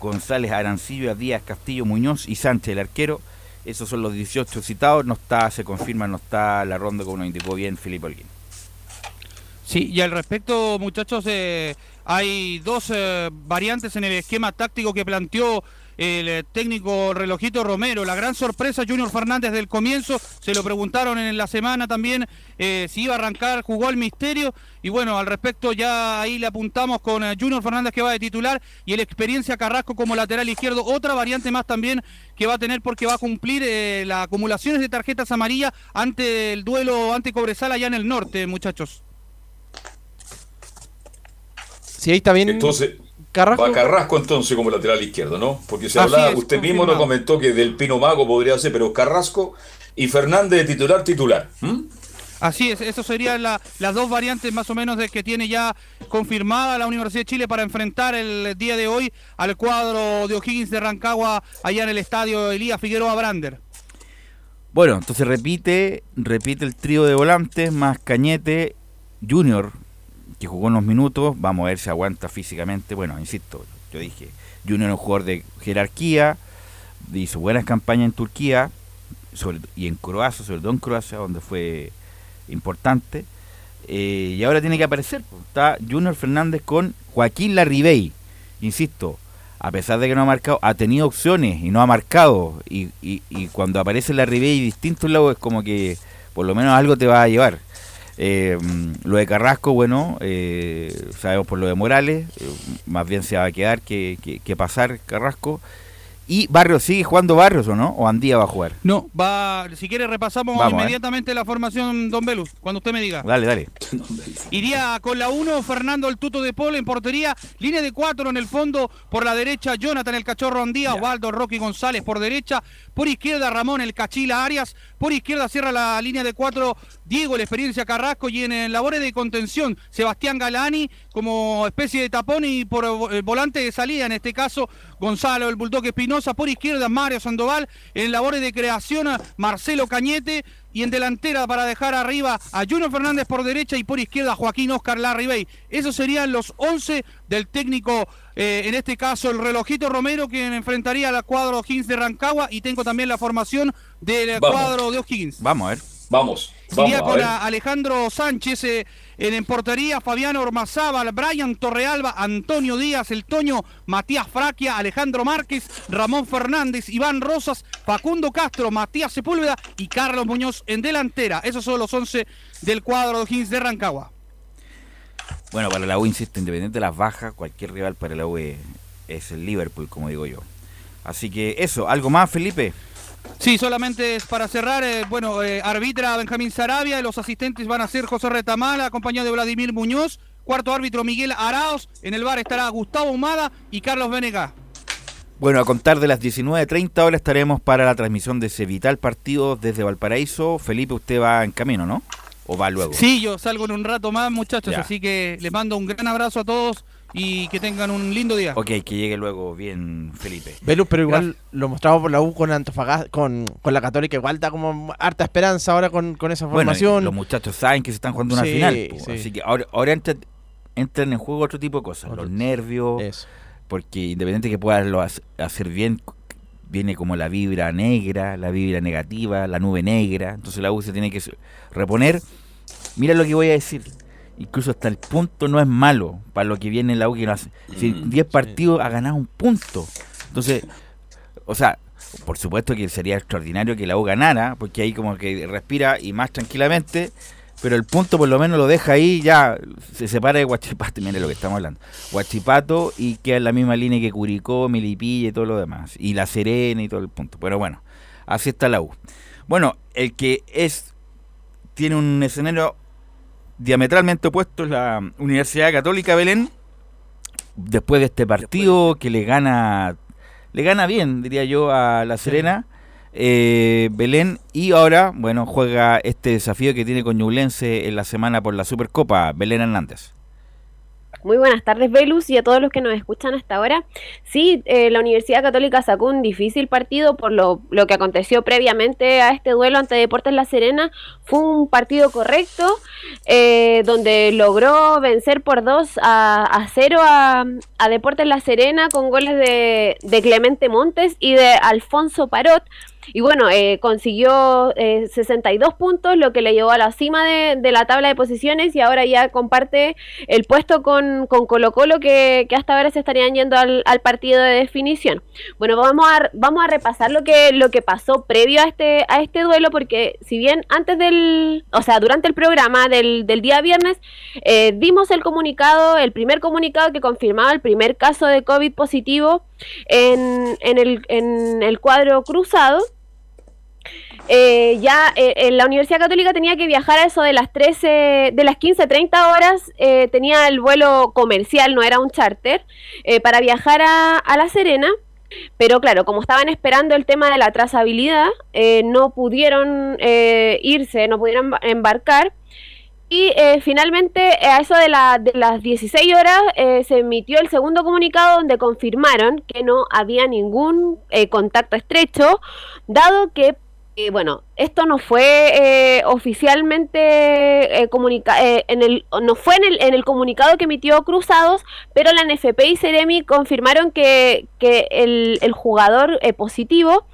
González, Arancibia, Díaz, Castillo, Muñoz y Sánchez, el arquero. Esos son los 18 citados. No está, se confirma, no está la ronda como nos indicó bien Felipe Holguín. Sí, y al respecto, muchachos, eh, hay dos eh, variantes en el esquema táctico que planteó el eh, técnico relojito Romero. La gran sorpresa, Junior Fernández del comienzo, se lo preguntaron en la semana también eh, si iba a arrancar, jugó el misterio y bueno, al respecto ya ahí le apuntamos con Junior Fernández que va de titular y el experiencia Carrasco como lateral izquierdo, otra variante más también que va a tener porque va a cumplir las acumulaciones de tarjetas amarillas ante el duelo ante Cobresal allá en el norte, muchachos. Sí, ahí está bien. Entonces, Carrasco. Va Carrasco entonces como lateral izquierdo, ¿no? Porque se hablaba, usted mismo lo comentó que del Pino Mago podría ser, pero Carrasco y Fernández de titular, titular. Así es, eso serían las dos variantes más o menos de que tiene ya confirmada la Universidad de Chile para enfrentar el día de hoy al cuadro de O'Higgins de Rancagua allá en el estadio Elías Figueroa Brander. Bueno, entonces repite, repite el trío de volantes más Cañete Junior, que jugó unos minutos, vamos a ver si aguanta físicamente. Bueno, insisto, yo dije, Junior es un jugador de jerarquía, hizo buenas campañas en Turquía y en Croacia, sobre todo en Croacia, donde fue importante. Eh, y ahora tiene que aparecer. Está Junior Fernández con Joaquín Larribey. Insisto, a pesar de que no ha marcado, ha tenido opciones y no ha marcado. Y, y, cuando aparece Larribey distinto lado es como que por lo menos algo te va a llevar. Eh, lo de Carrasco, bueno, eh, sabemos por lo de Morales, eh, más bien se va a quedar que, que pasar Carrasco. ¿Y Barrios sigue jugando Barrios o no? ¿O Andía va a jugar? No, va. Si quiere, repasamos inmediatamente la formación, Don Velus, cuando usted me diga. Dale, dale. Iría con la 1, Fernando el Tuto de Polo en portería. Línea de 4 en el fondo. Por la derecha, Jonathan el Cachorro Andía. Waldo Rocky González por derecha. Por izquierda, Ramón el Cachila Arias. Por izquierda cierra la línea de 4, Diego la experiencia Carrasco. Y en labores de contención, Sebastián Galani como especie de tapón. Y por el volante de salida, en este caso, Gonzalo el Bulldog Espinosa por izquierda Mario Sandoval, en labores de creación Marcelo Cañete y en delantera para dejar arriba a Juno Fernández por derecha y por izquierda Joaquín Oscar Larribey. Esos serían los 11 del técnico, eh, en este caso el relojito Romero, quien enfrentaría al cuadro O'Higgins de Rancagua y tengo también la formación del cuadro de O'Higgins. Vamos a ver. Vamos. Sería con Alejandro Sánchez eh, en, portería, Fabiano Ormazábal, Brian Torrealba, Antonio Díaz, El Toño, Matías Fraquia, Alejandro Márquez, Ramón Fernández, Iván Rosas, Facundo Castro, Matías Sepúlveda y Carlos Muñoz en delantera. Esos son los 11 del cuadro de Hins de Rancagua. Bueno, para la U, insisto, independiente de las bajas, cualquier rival para la U es el Liverpool, como digo yo. Así que eso, ¿algo más, Felipe? Sí, solamente es para cerrar, eh, bueno, eh, arbitra Benjamín Sarabia, los asistentes van a ser José Retamala, acompañado de Vladimir Muñoz, cuarto árbitro Miguel Araos, en el bar estará Gustavo Humada y Carlos Venega. Bueno, a contar de las 19.30 horas estaremos para la transmisión de ese vital partido desde Valparaíso. Felipe, usted va en camino, ¿no? ¿O va luego? Sí, yo salgo en un rato más, muchachos, así que les mando un gran abrazo a todos y que tengan un lindo día. Ok, que llegue luego bien Felipe. Velus, pero igual lo mostramos por la U con Antofagasta, con, con la Católica, igual da como harta esperanza ahora con, esa formación. los muchachos saben que se están jugando una final, así que ahora, ahora entran, en juego otro tipo de cosas, los nervios, porque independiente que puedas lo hacer bien, viene como la vibra negra, la vibra negativa, la nube negra, entonces la U se tiene que reponer. Mira lo que voy a decir incluso hasta el punto no es malo para lo que viene en la U que no hace. Si 10 mm, partidos ha ganado un punto. Entonces, o sea, por supuesto que sería extraordinario que la U ganara, porque ahí como que respira y más tranquilamente, pero el punto por lo menos lo deja ahí, ya se separa de Guachipato, mire lo que estamos hablando. Guachipato y queda en la misma línea que Curicó, Milipilla y todo lo demás. Y La Serena y todo el punto. Pero bueno, así está la U. Bueno, el que es tiene un escenario diametralmente opuestos la Universidad Católica Belén después de este partido que le gana le gana bien diría yo a la Serena eh, Belén y ahora bueno juega este desafío que tiene con Ñublense en la semana por la Supercopa Belén Hernández muy buenas tardes, Velus, y a todos los que nos escuchan hasta ahora. Sí, eh, la Universidad Católica sacó un difícil partido por lo, lo, que aconteció previamente a este duelo ante Deportes La Serena. Fue un partido correcto, eh, donde logró vencer por 2 a, a 0 a, Deportes La Serena con goles de, de Clemente Montes y de Alfonso Parot. Y bueno, eh, consiguió 62 puntos, lo que le llevó a la cima de, la tabla de posiciones y ahora ya comparte el puesto con, Colo Colo que, hasta ahora se estarían yendo al, partido de definición. Bueno, vamos a, vamos a repasar lo que, lo que pasó previo a este, a este duelo porque si bien antes del, o sea, durante el programa del, del día viernes, dimos el comunicado, el primer comunicado que confirmaba el primer caso de COVID positivo en, en, el, en el cuadro cruzado. Eh, ya eh, en la Universidad Católica tenía que viajar a eso de las 13, de las 15, 30 horas, eh, tenía el vuelo comercial, no era un charter, para viajar a, a, La Serena. Pero claro, como estaban esperando el tema de la trazabilidad, no pudieron irse, no pudieron embarcar. Y eh, finalmente, eh, a eso de, de las 16 horas, eh, se emitió el segundo comunicado donde confirmaron que no había ningún contacto estrecho, dado que bueno, esto no fue eh, oficialmente eh, comunicado, eh, en el, no fue en el, en el, comunicado que emitió Cruzados, pero la NFP y Ceremi confirmaron que, el, el, jugador positivo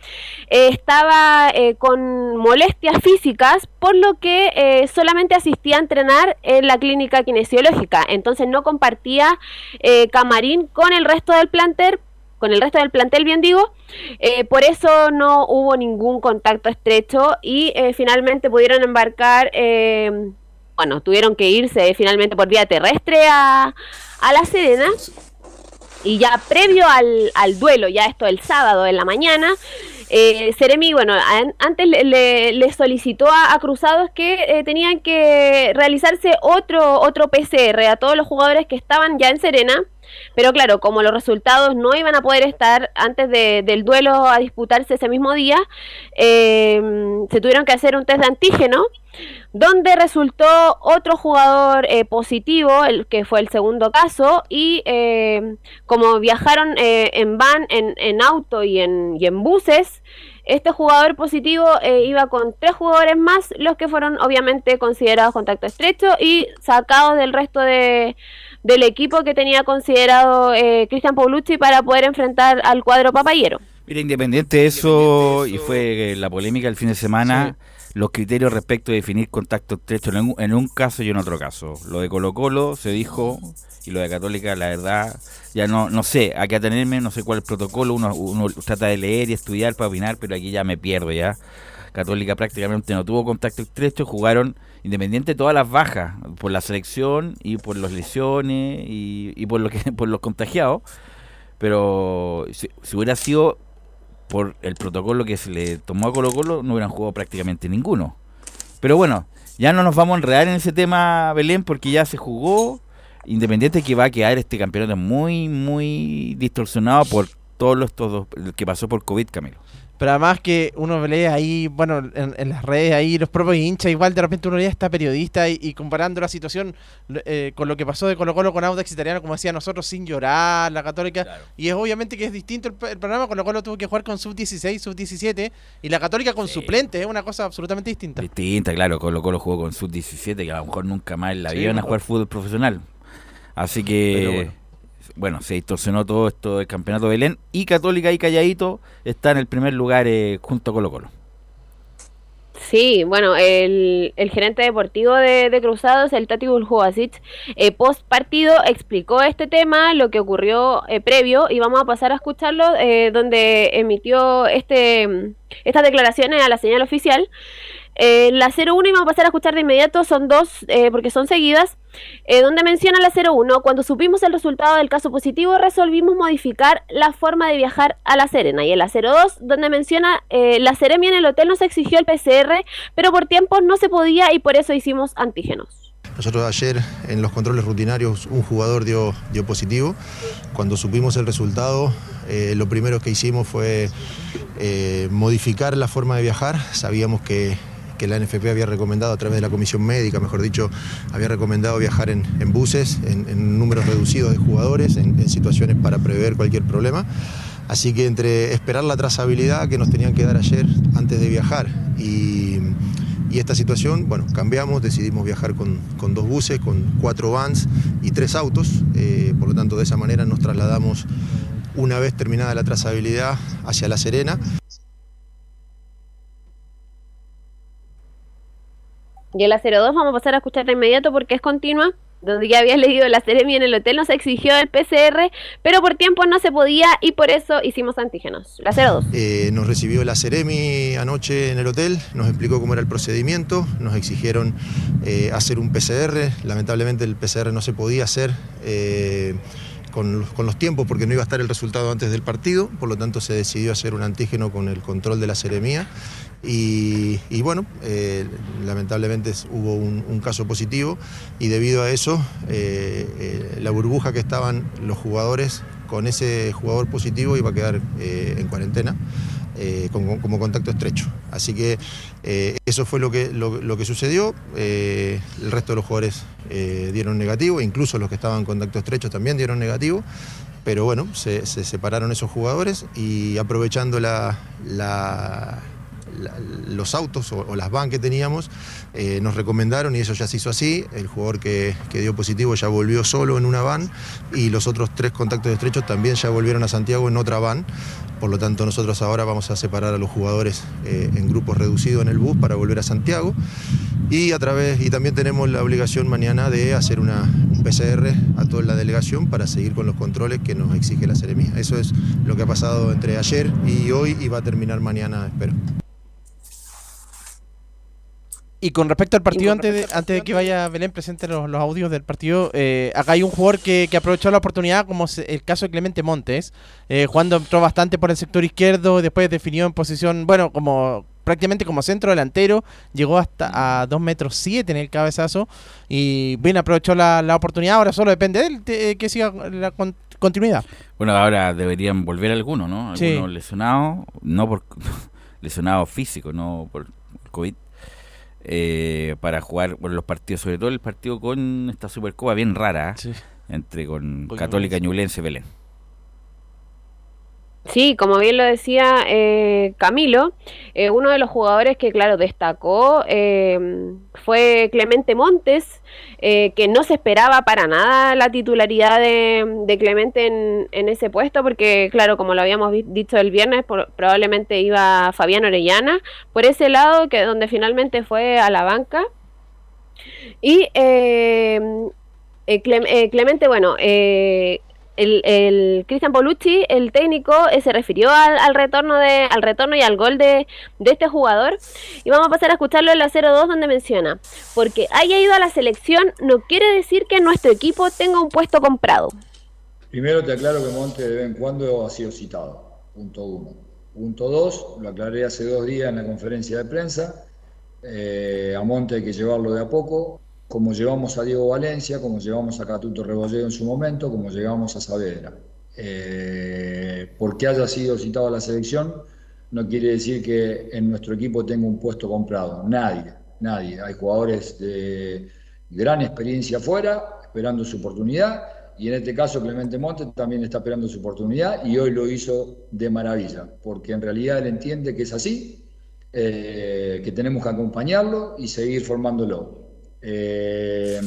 estaba con molestias físicas, por lo que solamente asistía a entrenar en la clínica kinesiológica, entonces no compartía camarín con el resto del plantel con el resto del plantel, bien digo. Eh, por eso no hubo ningún contacto estrecho y eh, finalmente pudieron embarcar, eh, bueno, tuvieron que irse finalmente por vía terrestre a, a La Serena. Y ya previo al, al duelo, ya esto el sábado en la mañana, eh, Seremi, bueno, antes le, solicitó a, Cruzados que tenían que realizarse otro, otro PCR a todos los jugadores que estaban ya en Serena. Pero claro, como los resultados no iban a poder estar antes del duelo a disputarse ese mismo día, eh, se tuvieron que hacer un test de antígeno donde resultó otro jugador eh, positivo, el que fue el segundo caso, y eh, como viajaron en van, en, auto y en, y en buses, este jugador positivo iba con tres jugadores más, los que fueron obviamente considerados contacto estrecho y sacados del resto de, del equipo que tenía considerado eh, Cristian Paulucci para poder enfrentar al cuadro papayero. Mira, independiente de eso, y fue eh, la polémica el fin de semana, los criterios respecto de definir contacto estrecho en un, caso y en otro caso. Lo de Colo Colo se dijo, y lo de Católica, la verdad, ya no no sé a qué atenerme, no sé cuál es el protocolo, uno, trata de leer y estudiar para opinar, pero aquí ya me pierdo ya. Católica prácticamente no tuvo contacto estrecho, jugaron independiente de todas las bajas por la selección y por las lesiones y, por lo que por los contagiados, pero si, hubiera sido por el protocolo que se le tomó a Colo Colo no hubieran jugado prácticamente ninguno. Pero bueno, ya no nos vamos a enredar en ese tema Belén porque ya se jugó, independiente que va a quedar este campeonato muy muy distorsionado por todos los todo que pasó por COVID, Camilo. Pero además que uno lee ahí, bueno, en, las redes ahí, los propios hinchas, igual de repente uno lee a esta periodista y, comparando la situación eh, con lo que pasó de Colo Colo con Audax Italiano, como decía nosotros, sin llorar, la Católica. Y es obviamente que es distinto el, programa, Colo Colo tuvo que jugar con sub-16, sub-17 y la Católica con suplente, es una cosa absolutamente distinta. Distinta, claro, Colo Colo jugó con sub-17, que a lo mejor nunca más en la vida a jugar fútbol profesional. Así que bueno, se distorsionó todo esto del campeonato de Belén y Católica y Calladito está en el primer lugar eh, junto a Colo Colo. Sí, bueno, el, el gerente deportivo de, Cruzados, el Tati Buljubasic, eh, post partido explicó este tema, lo que ocurrió eh, previo, y vamos a pasar a escucharlo, eh, donde emitió este estas declaraciones a la señal oficial. Eh, la 01 y vamos a pasar a escuchar de inmediato, son dos eh, porque son seguidas, eh, donde menciona la 01, cuando supimos el resultado del caso positivo resolvimos modificar la forma de viajar a La Serena. Y en la 02, donde menciona la Serena en el hotel nos exigió el PCR, pero por tiempos no se podía y por eso hicimos antígenos. Nosotros ayer en los controles rutinarios un jugador dio, dio positivo. Cuando supimos el resultado, lo primero que hicimos fue modificar la forma de viajar. Sabíamos que que la NFP había recomendado a través de la comisión médica, mejor dicho, había recomendado viajar en, buses, en, números reducidos de jugadores, en, situaciones para prever cualquier problema. Así que entre esperar la trazabilidad que nos tenían que dar ayer antes de viajar y, esta situación, bueno, cambiamos, decidimos viajar con, dos buses, con cuatro vans y tres autos. Eh, por lo tanto, de esa manera nos trasladamos una vez terminada la trazabilidad hacia La Serena. Y el A02 vamos a pasar a escuchar de inmediato porque es continua donde ya habías leído la Ceremi en el hotel, nos exigió el PCR, pero por tiempo no se podía y por eso hicimos antígenos. La 02. Eh, nos recibió la Ceremi anoche en el hotel, nos explicó cómo era el procedimiento, nos exigieron eh, hacer un PCR, lamentablemente el PCR no se podía hacer. Eh, con, los tiempos porque no iba a estar el resultado antes del partido, por lo tanto se decidió hacer un antígeno con el control de la seremía y, bueno, eh, lamentablemente hubo un, un, caso positivo y debido a eso eh, eh, la burbuja que estaban los jugadores con ese jugador positivo iba a quedar en cuarentena. Eh, como, contacto estrecho. Así que eh, eso fue lo que, lo, que sucedió. Eh, el resto de los jugadores dieron negativo, incluso los que estaban en contacto estrecho también dieron negativo. Pero bueno, se, se separaron esos jugadores y aprovechando la, los autos o, las van que teníamos nos recomendaron y eso ya se hizo así. El jugador que, que, dio positivo ya volvió solo en una van y los otros tres contactos estrechos también ya volvieron a Santiago en otra van. Por lo tanto, nosotros ahora vamos a separar a los jugadores eh, en grupos reducidos en el bus para volver a Santiago. Y a través, y también tenemos la obligación mañana de hacer una, un PCR a toda la delegación para seguir con los controles que nos exige la Seremía. Eso es lo que ha pasado entre ayer y hoy y va a terminar mañana, espero. Y con respecto al partido, antes de, antes de que vaya Belén, presente los, los audios del partido, eh, acá hay un jugador que, que, aprovechó la oportunidad, como el caso de Clemente Montes. Eh, jugando entró bastante por el sector izquierdo, después definió en posición, bueno, como prácticamente como centro delantero, llegó hasta a 2 metros 7 en el cabezazo y bien aprovechó la, la oportunidad, ahora solo depende de él de, que siga la con, continuidad. Bueno, ahora deberían volver algunos, ¿no? Algunos sí. lesionados, no por lesionados físicos, no por COVID eh, para jugar bueno, los partidos, sobre todo el partido con esta Supercopa bien rara, sí. entre con Porque Católica, Ñublense y Belén. Sí, como bien lo decía eh, Camilo, eh, uno de los jugadores que, claro, destacó eh, fue Clemente Montes, eh, que no se esperaba para nada la titularidad de, Clemente en, ese puesto, porque, claro, como lo habíamos dicho el viernes, probablemente iba Fabián Orellana por ese lado, que donde finalmente fue a la banca. Y Clemente, bueno, el, Cristian Polucci, el técnico, eh, se refirió al, al, retorno de, al retorno y al gol de, de, este jugador. Y vamos a pasar a escucharlo en la 0-2 donde menciona, porque haya ido a la selección no quiere decir que nuestro equipo tenga un puesto comprado. Primero te aclaro que Monte de vez en cuando ha sido citado, punto uno. Punto dos, lo aclaré hace dos días en la conferencia de prensa, eh, a Monte hay que llevarlo de a poco, como llevamos a Diego Valencia, como llevamos a Catuto Rebolledo en su momento, como llevamos a Saavedra. Eh, porque haya sido citado a la selección no quiere decir que en nuestro equipo tenga un puesto comprado. Nadie, nadie. Hay jugadores de gran experiencia afuera, esperando su oportunidad, y en este caso Clemente Montes también está esperando su oportunidad y hoy lo hizo de maravilla, porque en realidad él entiende que es así, eh, que tenemos que acompañarlo y seguir formándolo. Eh,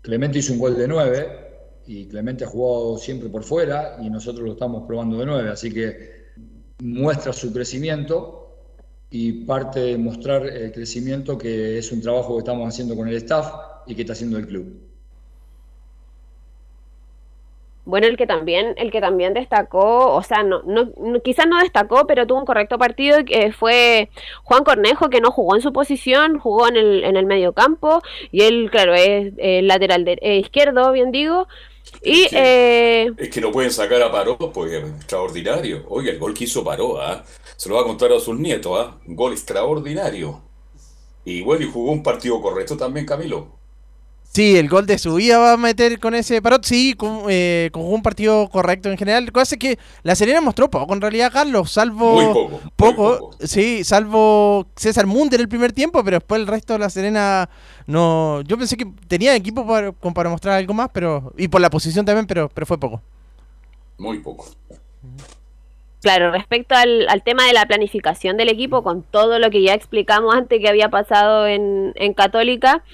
Clemente hizo un gol de 9 y Clemente ha jugado siempre por fuera y nosotros lo estamos probando de 9, así que muestra su crecimiento y parte de mostrar el crecimiento que es un trabajo que estamos haciendo con el staff y que está haciendo el club. Bueno, el que también, el que también destacó, o sea, no, no, quizás no destacó, pero tuvo un correcto partido, que fue Juan Cornejo, que no jugó en su posición, jugó en el, en el medio campo, y él, claro, es eh, lateral de, eh, izquierdo, bien digo. Y, es, que, eh, es que no pueden sacar a Paró, pues extraordinario. Oye, el gol que hizo Paró, ¿ah? se lo va a contar a sus nietos, ¿ah? un gol extraordinario. Y bueno, y jugó un partido correcto también, Camilo. Sí, el gol de su vida va a meter con ese parot. Sí, con, eh, con, un partido correcto en general. Cosa que la Serena mostró poco en realidad, Carlos. Salvo. Muy poco. Poco. Muy poco. Sí, salvo César Munder el primer tiempo, pero después el resto de la Serena no. Yo pensé que tenía equipo para, para mostrar algo más, pero. Y por la posición también, pero, pero fue poco. Muy poco. Claro, respecto al, al, tema de la planificación del equipo, con todo lo que ya explicamos antes que había pasado en, en Católica,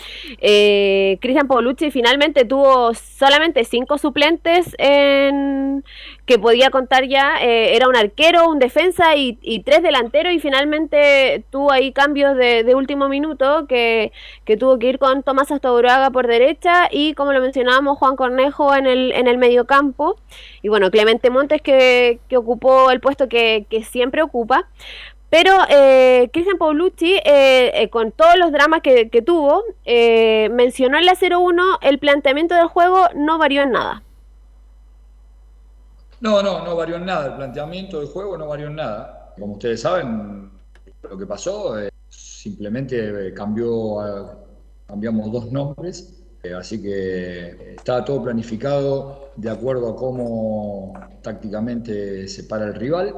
eh, Cristian Paulucci finalmente tuvo solamente cinco suplentes en, que podía contar ya, eh, era un arquero, un defensa y, tres delanteros y finalmente tuvo ahí cambios de, último minuto que, que, tuvo que ir con Tomás Astauroaga por derecha y como lo mencionábamos Juan Cornejo en el, en el mediocampo y bueno, Clemente Montes que, que ocupó el puesto que, que siempre ocupa. Pero eh, Cristian Paulucci, eh, eh, con todos los dramas que, que tuvo, eh, mencionó en la 0-1, el planteamiento del juego no varió en nada. No, no, no varió en nada. El planteamiento del juego no varió en nada. Como ustedes saben, lo que pasó eh, simplemente cambió, cambiamos dos nombres. Eh, así que estaba todo planificado de acuerdo a cómo tácticamente se para el rival.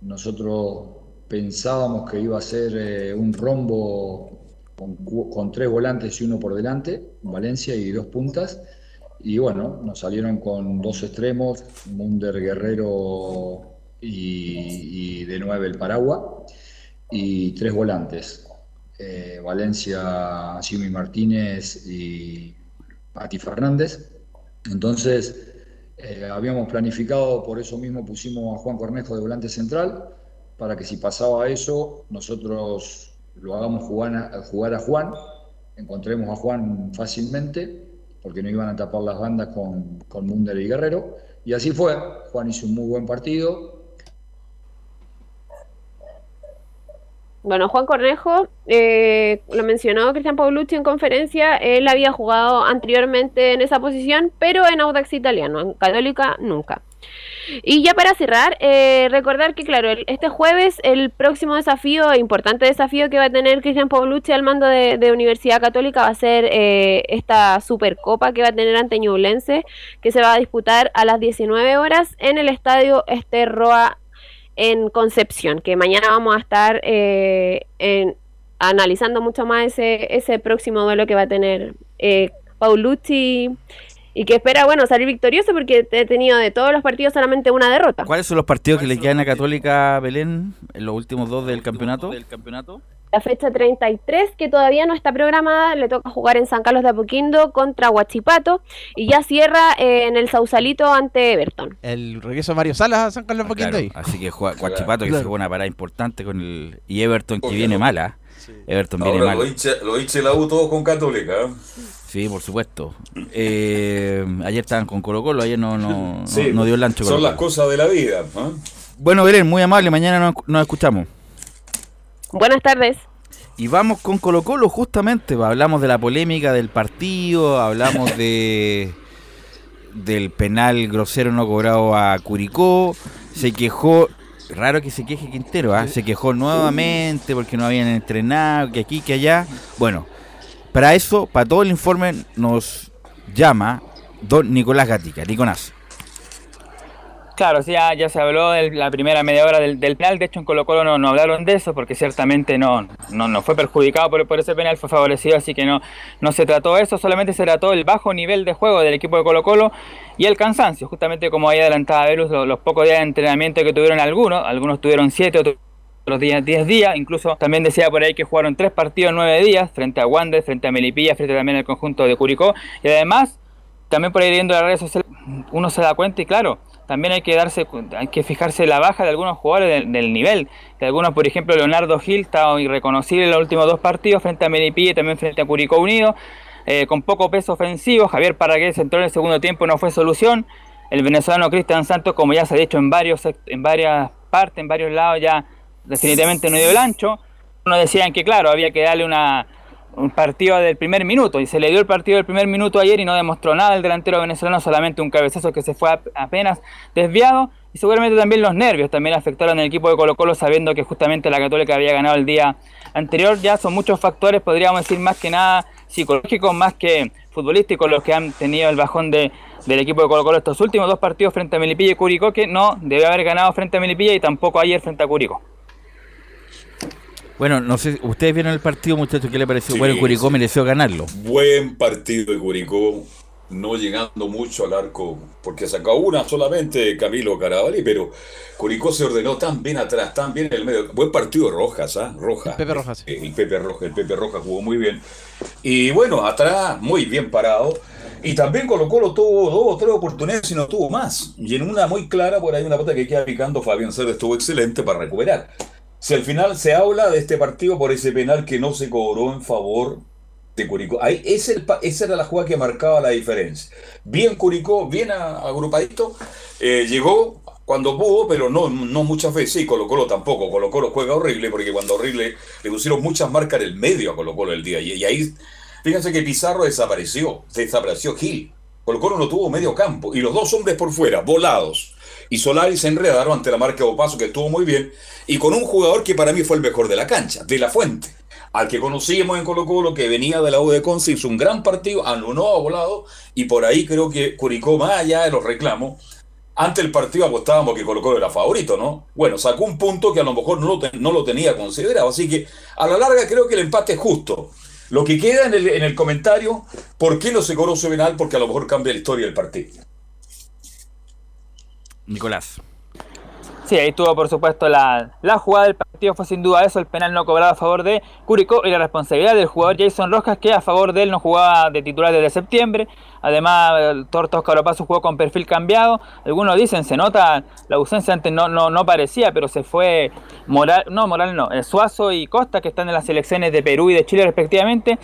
Nosotros pensábamos que iba a ser eh, un rombo con, con, tres volantes y uno por delante, Valencia y dos puntas. Y bueno, nos salieron con dos extremos, Munder Guerrero y, de nueve el Paragua, y tres volantes, eh, Valencia, Jimmy Martínez y Pati Fernández. Entonces, eh, habíamos planificado, por eso mismo pusimos a Juan Cornejo de volante central, para que si pasaba eso, nosotros lo hagamos jugar a, jugar a Juan, encontremos a Juan fácilmente, porque no iban a tapar las bandas con, con Munder y Guerrero. Y así fue, Juan hizo un muy buen partido, Bueno, Juan Cornejo, eh, lo mencionó Cristian Paulucci en conferencia, él había jugado anteriormente en esa posición, pero en Audax Italiano, en Católica nunca. Y ya para cerrar, eh, recordar que claro, el, este jueves el próximo desafío, importante desafío que va a tener Cristian Paulucci al mando de, Universidad Católica va a ser eh, esta Supercopa que va a tener ante Ñublense, que se va a disputar a las 19 horas en el estadio Esterroa en Concepción, que mañana vamos a estar eh, analizando mucho más ese, ese próximo duelo que va a tener eh, Paulucci y que espera, bueno, salir victorioso porque he tenido de todos los partidos solamente una derrota. ¿Cuáles son los partidos que le quedan a Católica Belén en los últimos dos del campeonato? Del campeonato? La fecha 33, que todavía no está programada, le toca jugar en San Carlos de Apoquindo contra Huachipato y ya cierra eh, en el Sausalito ante Everton. El regreso de Mario Salas a San Carlos de Apoquindo ah, claro. Así que Huachipato que se juega una parada importante con el y Everton que viene no? mala. Sí. Everton Ahora viene mala. Lo hinche, lo hinche la U todo con Católica. Sí, por supuesto. Eh, ayer estaban con Colo Colo, ayer no, no, sí, no, no dio el ancho. Son las cosas de la vida. ¿eh? Bueno, Belén, muy amable, mañana nos, nos escuchamos. Buenas tardes. Y vamos con Colo Colo justamente, hablamos de la polémica del partido, hablamos de del penal grosero no cobrado a Curicó, se quejó, raro que se queje Quintero, ¿eh? se quejó nuevamente porque no habían entrenado, que aquí, que allá. Bueno, para eso, para todo el informe nos llama don Nicolás Gatica, Nicolás. Claro, sí, ya, ya se habló de la primera media hora del, penal, de hecho en Colo Colo no, no, hablaron de eso porque ciertamente no, no, no fue perjudicado por, por, ese penal, fue favorecido, así que no, no se trató eso, solamente se trató el bajo nivel de juego del equipo de Colo Colo y el cansancio, justamente como ahí adelantaba Velus, los, los pocos días de entrenamiento que tuvieron algunos, algunos tuvieron siete, otros los días 10 días, incluso también decía por ahí que jugaron tres partidos en 9 días, frente a Wander, frente a Melipilla, frente también al conjunto de Curicó, y además, también por ahí viendo las redes sociales, uno se da cuenta y claro, también hay que darse hay que fijarse la baja de algunos jugadores del, del nivel. De algunos por ejemplo Leonardo Gil está irreconocible en los últimos dos partidos frente a Melipilla y también frente a Curicó Unido eh, con poco peso ofensivo. Javier Paragués entró en el segundo tiempo no fue solución. El venezolano Cristian Santos como ya se ha dicho en varios en varias partes en varios lados ya definitivamente no dio el ancho. Uno decían que claro había que darle una un partido del primer minuto y se le dio el partido del primer minuto ayer y no demostró nada. El delantero venezolano, solamente un cabezazo que se fue apenas desviado y seguramente también los nervios también afectaron al equipo de Colo Colo sabiendo que justamente la Católica había ganado el día anterior, ya son muchos factores, podríamos decir más que nada psicológicos, más que futbolísticos los que han tenido el bajón de, del equipo de Colo Colo estos últimos dos partidos frente a Melipilla y Curicó que no debe haber ganado frente a Melipilla y tampoco ayer frente a Curicó. Bueno, no sé, ustedes vieron el partido, muchachos, ¿qué le pareció? Sí, bueno, Curicó sí. mereció ganarlo. Buen partido de Curicó. no llegando mucho al arco, porque sacó una solamente Camilo Carabalí, pero Curicó se ordenó tan bien atrás, tan bien en el medio. Buen partido Rojas, ¿ah? Rojas. Pepe Rojas. Eh, El Pepe Rojas, el Pepe Rojas jugó muy bien. Y bueno, atrás, muy bien parado. Y también Colo Colo tuvo dos o tres oportunidades y no tuvo más. Y en una muy clara, por ahí una pata que queda picando, Fabián Cerda estuvo excelente para recuperar. Si al final se habla de este partido por ese penal que no se cobró en favor de Curicó. Ahí, ese el esa era la jugada que marcaba la diferencia. Bien Curicó, bien agrupadito, eh, llegó cuando pudo, pero no, no muchas veces. Y Colo Colo tampoco. Colo Colo juega horrible porque cuando horrible le pusieron muchas marcas en el medio a Colo Colo el día. Y, y ahí, fíjense que Pizarro desapareció, desapareció Gil. Colo Colo no tuvo medio campo. Y los dos hombres por fuera, volados. Y Solari se enredaron ante la marca de Opaso, que estuvo muy bien. Y con un jugador que para mí fue el mejor de la cancha, de la Fuente al que conocíamos en Colo Colo, que venía de la U de Conce, hizo un gran partido, anuló a volado, y por ahí creo que Curicó, más allá de los reclamos, ante el partido apostábamos que Colo Colo era favorito, ¿no? Bueno, sacó un punto que a lo mejor no lo, tenía considerado, así que a la larga creo que el empate es justo. Lo que queda en el, en el comentario, ¿por qué no se cobró ese penal? Porque a lo mejor cambia la historia del partido. Nicolás. Sí, ahí tuvo por supuesto la, la jugada del partido, fue sin duda eso, el penal no cobrado a favor de Curicó y la responsabilidad del jugador Jason Rojas que a favor de él no jugaba de titular desde septiembre. Además, Tortos Caropazo jugó con perfil cambiado. Algunos dicen, se nota la ausencia, antes no, no, no parecía, pero se fue Moral, no, Moral no, eh, Suazo y Costa que están en las selecciones de Perú y de Chile respectivamente.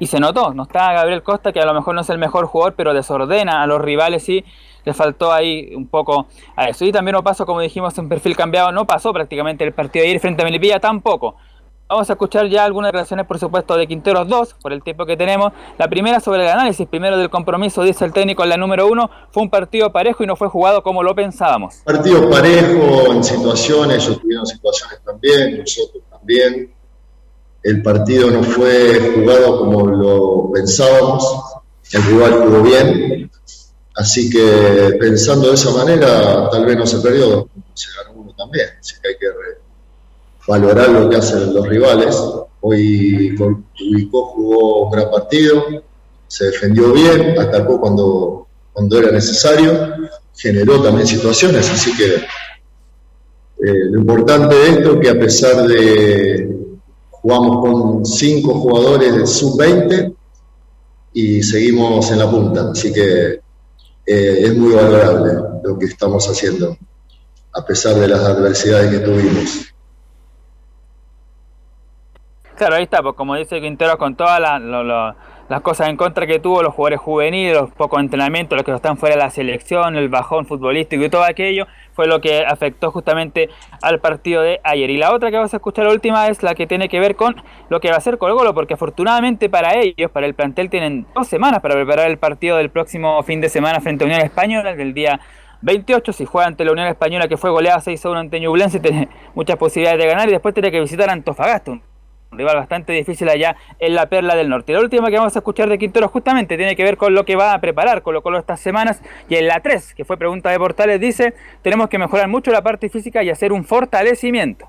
Y se notó, no está Gabriel Costa, que a lo mejor no es el mejor jugador, pero desordena a los rivales y le faltó ahí un poco a eso. Y también no pasó, como dijimos, en perfil cambiado, no pasó prácticamente el partido de ayer frente a Melipilla tampoco. Vamos a escuchar ya algunas declaraciones, por supuesto, de Quinteros 2, por el tiempo que tenemos. La primera sobre el análisis, primero del compromiso, dice el técnico en la número uno, fue un partido parejo y no fue jugado como lo pensábamos. Partido parejo en situaciones, ellos tuvieron situaciones también, nosotros también. El partido no fue jugado como lo pensábamos, el rival jugó bien, así que pensando de esa manera, tal vez no se perdió, se ganó uno también, así que hay que valorar lo que hacen los rivales. Hoy Curicó jugó un gran partido, se defendió bien, atacó cuando, cuando era necesario, generó también situaciones, así que eh, lo importante de esto es que a pesar de jugamos con cinco jugadores de sub-20 y seguimos en la punta, así que eh, es muy valorable lo que estamos haciendo, a pesar de las adversidades que tuvimos. Claro, ahí está, pues como dice Quintero, con todas la- las cosas en contra que tuvo, los jugadores juveniles, los pocos entrenamientos, los que están fuera de la selección, el bajón futbolístico y todo aquello, fue lo que afectó justamente al partido de ayer. Y la otra que vamos a escuchar, la última, es la que tiene que ver con lo que va a hacer Colo Colo, porque afortunadamente para ellos, para el plantel, tienen dos semanas para preparar el partido del próximo fin de semana frente a Unión Española, del día 28, si juega ante la Unión Española que fue goleada 6-1 ante Ñublense, tiene muchas posibilidades de ganar y después tiene que visitar a Antofagasta, un rival bastante difícil allá en la Perla del Norte. La última que vamos a escuchar de Quintero justamente tiene que ver con lo que va a preparar Colo Colo estas semanas y en la 3, que fue pregunta de Portales, dice, tenemos que mejorar mucho la parte física y hacer un fortalecimiento.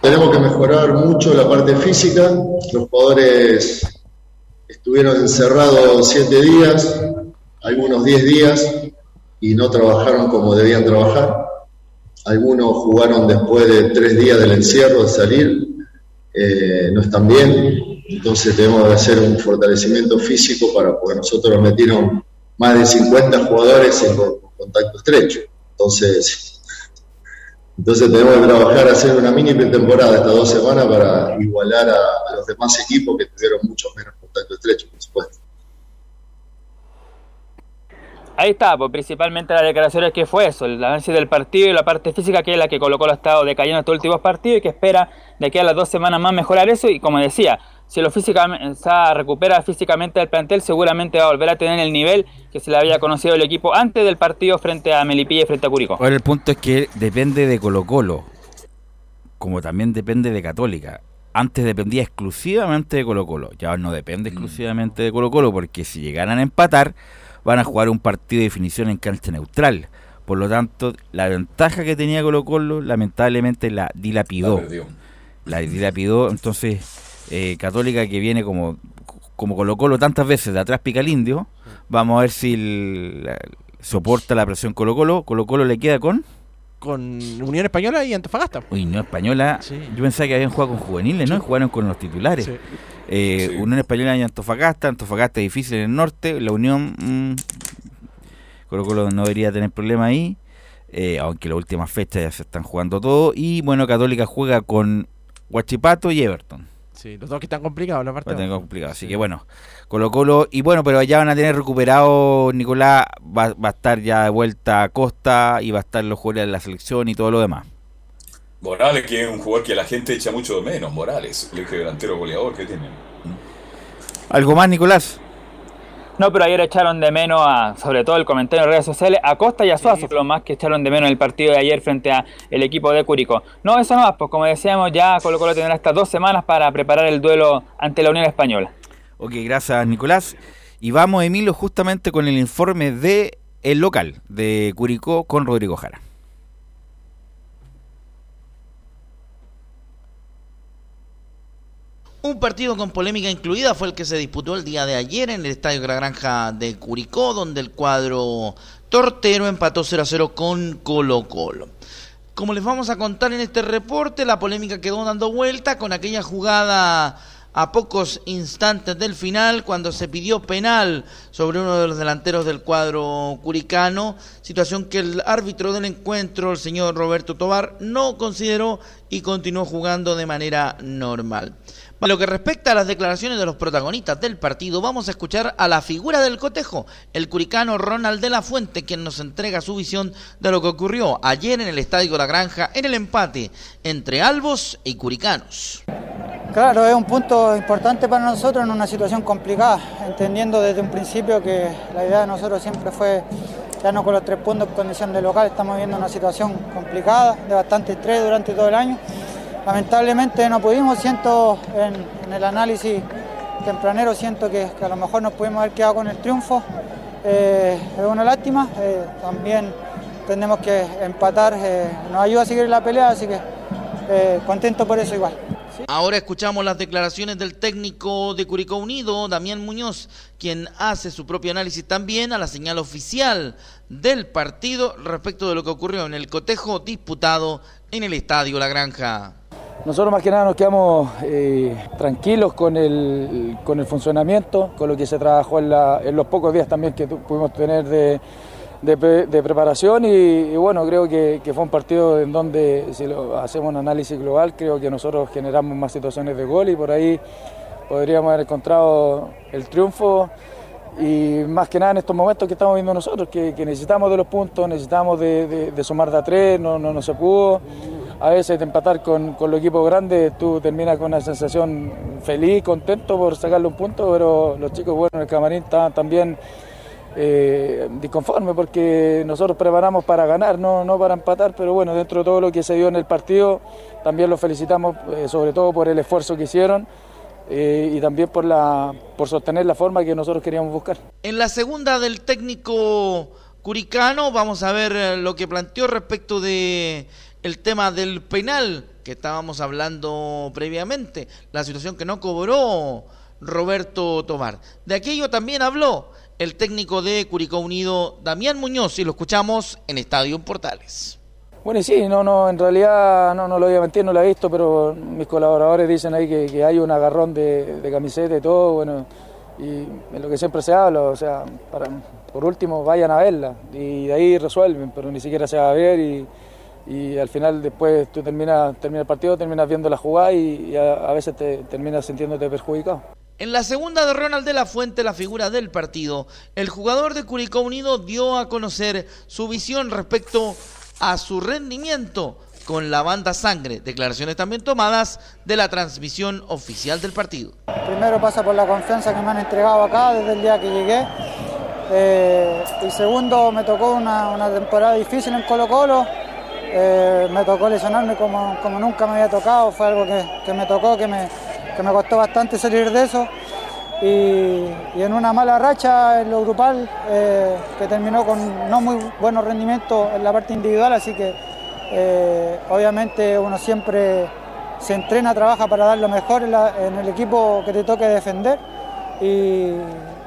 Tenemos que mejorar mucho la parte física. Los jugadores estuvieron encerrados siete días, algunos diez días, y no trabajaron como debían trabajar. Algunos jugaron después de tres días del encierro, de salir, eh, no están bien. Entonces tenemos que hacer un fortalecimiento físico para, porque nosotros nos metieron más de 50 jugadores en con- contacto estrecho. Entonces, entonces tenemos que trabajar, hacer una mini pretemporada estas dos semanas para igualar a, a los demás equipos que tuvieron mucho menos contacto estrecho, por supuesto. Ahí está, pues principalmente las declaraciones que fue eso, el análisis del partido y la parte física que es la que colocó el estado decayendo estos últimos partidos y que espera de aquí a las dos semanas más mejorar eso y como decía, si lo físicamente se recupera físicamente el plantel seguramente va a volver a tener el nivel que se le había conocido el equipo antes del partido frente a Melipilla y frente a Curicó. Ahora el punto es que depende de Colo Colo, como también depende de Católica. Antes dependía exclusivamente de Colo Colo, ya no depende exclusivamente de Colo Colo, porque si llegaran a empatar, van a jugar un partido de definición en cancha neutral. Por lo tanto, la ventaja que tenía Colo Colo, lamentablemente la dilapidó. La dilapidó, entonces, eh, Católica que viene como como Colo Colo tantas veces de atrás pica el indio, vamos a ver si el- la- soporta la presión Colo Colo. Colo Colo le queda con Con Unión Española y Antofagasta. Unión Española. Yo pensaba que habían jugado con juveniles, ¿no? Jugaron con los titulares. Sí. Eh, Sí. Unión Española y Antofagasta. Antofagasta es difícil en el norte. La Unión. mm, Colo Colo no debería tener problema ahí. eh, aunque las últimas fechas ya se están jugando todo. Y bueno, Católica juega con Huachipato y Everton. Sí, los dos que están complicados, la parte. Va a tener complicado. Así que bueno, Colo Colo. Y bueno, pero ya van a tener recuperado. Nicolás va, va a estar ya de vuelta a Costa y va a estar los jugadores de la selección y todo lo demás. Morales, que es un jugador que la gente echa mucho de menos. Morales, el eje delantero goleador que tiene. ¿Algo más, Nicolás? No, pero ayer echaron de menos, a, sobre todo el comentario en redes sociales, a Costa y a Suazo, lo más que echaron de menos en el partido de ayer frente al equipo de Curicó. No, eso no más, pues como decíamos, ya Colo Colo tendrá estas dos semanas para preparar el duelo ante la Unión Española. Ok, gracias Nicolás. Y vamos, Emilio, justamente con el informe de el local de Curicó con Rodrigo Jara. Un partido con polémica incluida fue el que se disputó el día de ayer en el Estadio de la Granja de Curicó, donde el cuadro tortero empató 0 a 0 con Colo Colo. Como les vamos a contar en este reporte, la polémica quedó dando vuelta con aquella jugada a pocos instantes del final cuando se pidió penal sobre uno de los delanteros del cuadro curicano, situación que el árbitro del encuentro, el señor Roberto Tobar, no consideró y continuó jugando de manera normal. En lo que respecta a las declaraciones de los protagonistas del partido, vamos a escuchar a la figura del cotejo, el curicano Ronald de la Fuente, quien nos entrega su visión de lo que ocurrió ayer en el Estadio La Granja en el empate entre Albos y Curicanos. Claro, es un punto importante para nosotros en una situación complicada, entendiendo desde un principio que la idea de nosotros siempre fue quedarnos con los tres puntos en condición de local. Estamos viviendo una situación complicada, de bastante estrés durante todo el año. Lamentablemente no pudimos, siento en, el análisis tempranero, siento que, que, a lo mejor nos pudimos haber quedado con el triunfo. Eh, es una lástima, eh, también tenemos que empatar, eh, nos ayuda a seguir la pelea, así que contento por eso igual. Ahora escuchamos las declaraciones del técnico de Curicó Unido, Damián Muñoz, quien hace su propio análisis también a la señal oficial del partido respecto de lo que ocurrió en el cotejo disputado en el Estadio La Granja. Nosotros más que nada nos quedamos eh, tranquilos con el, con el funcionamiento, con lo que se trabajó en, la, los pocos días también que pudimos tener de, de, preparación y, bueno, creo que, fue un partido en donde si hacemos un análisis global, creo que nosotros generamos más situaciones de gol y por ahí podríamos haber encontrado el triunfo y más que nada en estos momentos que estamos viendo nosotros, que, que necesitamos de los puntos, necesitamos de, de, de, sumar de a tres, no, no, no se pudo. A veces de empatar con, con los equipos grandes, tú terminas con una sensación feliz, contento por sacarle un punto, pero los chicos, bueno, en el camarín estaban también eh, disconformes porque nosotros preparamos para ganar, no, no para empatar, pero bueno, dentro de todo lo que se dio en el partido, también los felicitamos, eh, sobre todo por el esfuerzo que hicieron. Eh, y también por la por sostener la forma que nosotros queríamos buscar. En la segunda del técnico curicano vamos a ver eh, lo que planteó respecto de el tema del penal que estábamos hablando previamente, la situación que no cobró Roberto Tomar. De aquello también habló el técnico de Curicó Unido, Damián Muñoz, y lo escuchamos en Estadio Portales. Bueno, sí, no, no, en realidad no, no lo voy a mentir, no lo he visto, pero mis colaboradores dicen ahí que, que hay un agarrón de, de, camiseta y todo, bueno, y en lo que siempre se habla, o sea, para, por último vayan a verla y de ahí resuelven, pero ni siquiera se va a ver y, y al final después tú terminas, termina el partido, terminas viendo la jugada y, y a, a, veces te terminas sintiéndote perjudicado. En la segunda de Ronald de la Fuente, la figura del partido, el jugador de Curicó Unido dio a conocer su visión respecto a su rendimiento con la banda Sangre. Declaraciones también tomadas de la transmisión oficial del partido. Primero pasa por la confianza que me han entregado acá desde el día que llegué. Eh, y segundo, me tocó una, una, temporada difícil en Colo Colo. Eh, me tocó lesionarme como, como, nunca me había tocado. Fue algo que, que me tocó, que me, que me costó bastante salir de eso. Y, en una mala racha en lo grupal eh, que terminó con no muy buenos rendimientos en la parte individual, así que eh, obviamente uno siempre se entrena, trabaja para dar lo mejor en, el equipo que te toque defender y,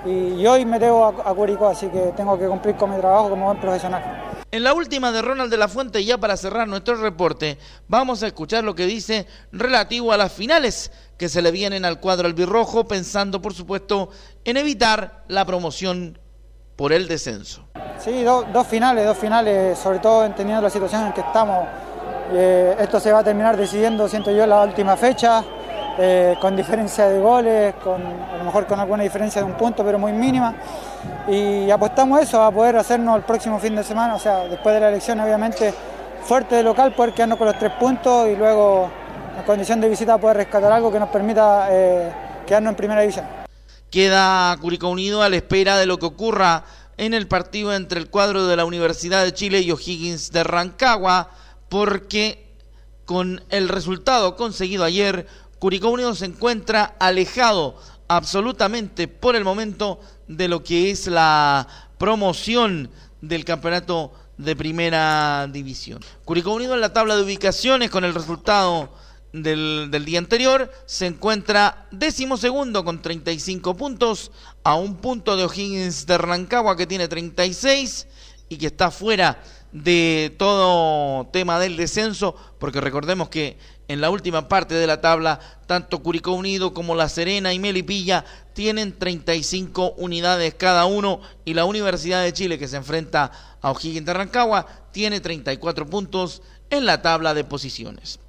y- hoy me debo a Curicó, así que tengo que cumplir con mi trabajo como buen profesional. En la última de Ronald de la Fuente, ya para cerrar nuestro reporte, vamos a escuchar lo que dice relativo a las finales que se le vienen al cuadro albirrojo, pensando por supuesto en evitar la promoción por el descenso. Sí, do- dos finales, dos finales, sobre todo entendiendo la situación en que estamos. Eh, esto se va a terminar decidiendo, siento yo, la última fecha, eh, con diferencia de goles, con, a lo mejor con alguna diferencia de un punto, pero muy mínima. Y apostamos eso, a poder hacernos el próximo fin de semana, o sea, después de la elección, obviamente, fuerte de local, poder quedarnos con los tres puntos y luego, en condición de visita, poder rescatar algo que nos permita eh, quedarnos en primera división. Queda Curicó Unido a la espera de lo que ocurra en el partido entre el cuadro de la Universidad de Chile y O'Higgins de Rancagua, porque con el resultado conseguido ayer, Curicó Unido se encuentra alejado absolutamente por el momento de lo que es la promoción del campeonato de primera división. Curicó Unido en la tabla de ubicaciones con el resultado del, del día anterior se encuentra décimo segundo con 35 puntos a un punto de O'Higgins de Rancagua que tiene 36 y que está fuera de todo tema del descenso porque recordemos que en la última parte de la tabla tanto Curicó Unido como La Serena y Melipilla tienen 35 unidades cada uno y la Universidad de Chile que se enfrenta a O'Higgins de Rancagua tiene 34 puntos en la tabla de posiciones.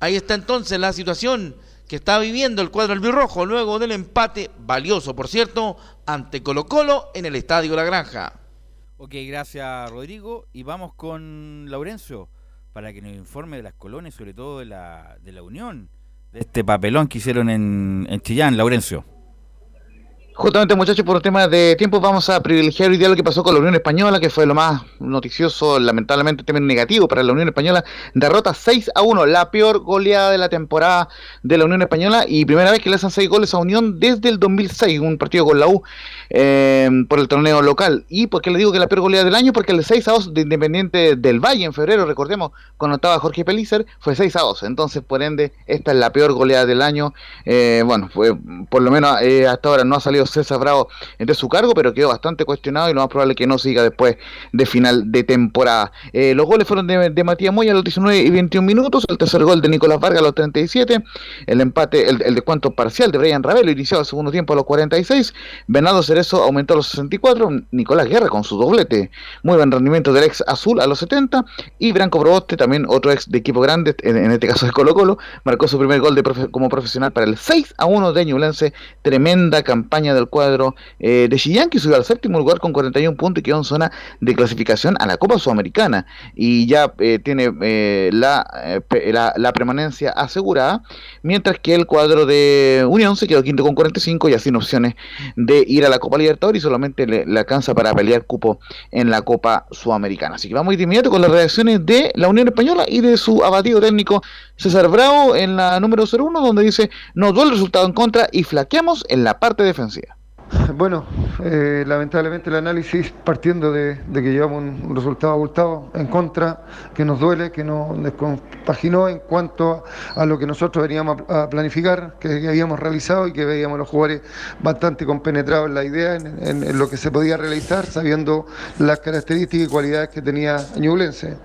Ahí está entonces la situación que está viviendo el cuadro albirrojo luego del empate, valioso por cierto, ante Colo Colo en el Estadio La Granja. Ok, gracias Rodrigo. Y vamos con Laurencio para que nos informe de las colonias, sobre todo de la, de la unión, de este papelón que hicieron en, en Chillán, Laurencio. Justamente, muchachos, por un tema de tiempo, vamos a privilegiar hoy día lo que pasó con la Unión Española, que fue lo más noticioso, lamentablemente, tema negativo para la Unión Española. Derrota 6 a 1, la peor goleada de la temporada de la Unión Española y primera vez que le hacen 6 goles a Unión desde el 2006, un partido con la U eh, por el torneo local. ¿Y por qué le digo que la peor goleada del año? Porque el 6 a 2 de Independiente del Valle en febrero, recordemos, cuando estaba Jorge Pellicer, fue 6 a 2. Entonces, por ende, esta es la peor goleada del año. Eh, bueno, fue por lo menos eh, hasta ahora no ha salido César Bravo de su cargo, pero quedó bastante cuestionado y lo más probable es que no siga después de final de temporada. Eh, los goles fueron de, de Matías Moya a los 19 y 21 minutos, el tercer gol de Nicolás Vargas a los 37, el empate, el, el descuento parcial de Brian Ravelo, iniciado el segundo tiempo a los 46, Bernardo Cerezo aumentó a los 64, Nicolás Guerra con su doblete, muy buen rendimiento del ex azul a los 70, y Branco Proboste, también otro ex de equipo grande, en, este caso de Colo Colo, marcó su primer gol de profe, como profesional para el 6 a 1 de Ñublense, tremenda campaña del cuadro eh, de Chillán, que subió al séptimo lugar con 41 puntos y quedó en zona de clasificación a la Copa Sudamericana, y ya eh, tiene eh, la, la, permanencia asegurada, mientras que el cuadro de Unión se quedó quinto con 45 y así sin opciones de ir a la Copa Libertadores y solamente le, le alcanza para pelear cupo en la Copa Sudamericana. Así que vamos de inmediato con las reacciones de la Unión Española y de su abatido técnico César Bravo en la número 01, donde dice, nos duele el resultado en contra y flaqueamos en la parte defensiva. Bueno, eh, lamentablemente el análisis partiendo de, que llevamos un, resultado abultado en contra, que nos duele, que nos descompaginó en cuanto a, a lo que nosotros veníamos a, planificar, que, habíamos realizado y que veíamos los jugadores bastante compenetrados en la idea, en, en, en, lo que se podía realizar, sabiendo las características y cualidades que tenía Ñublense.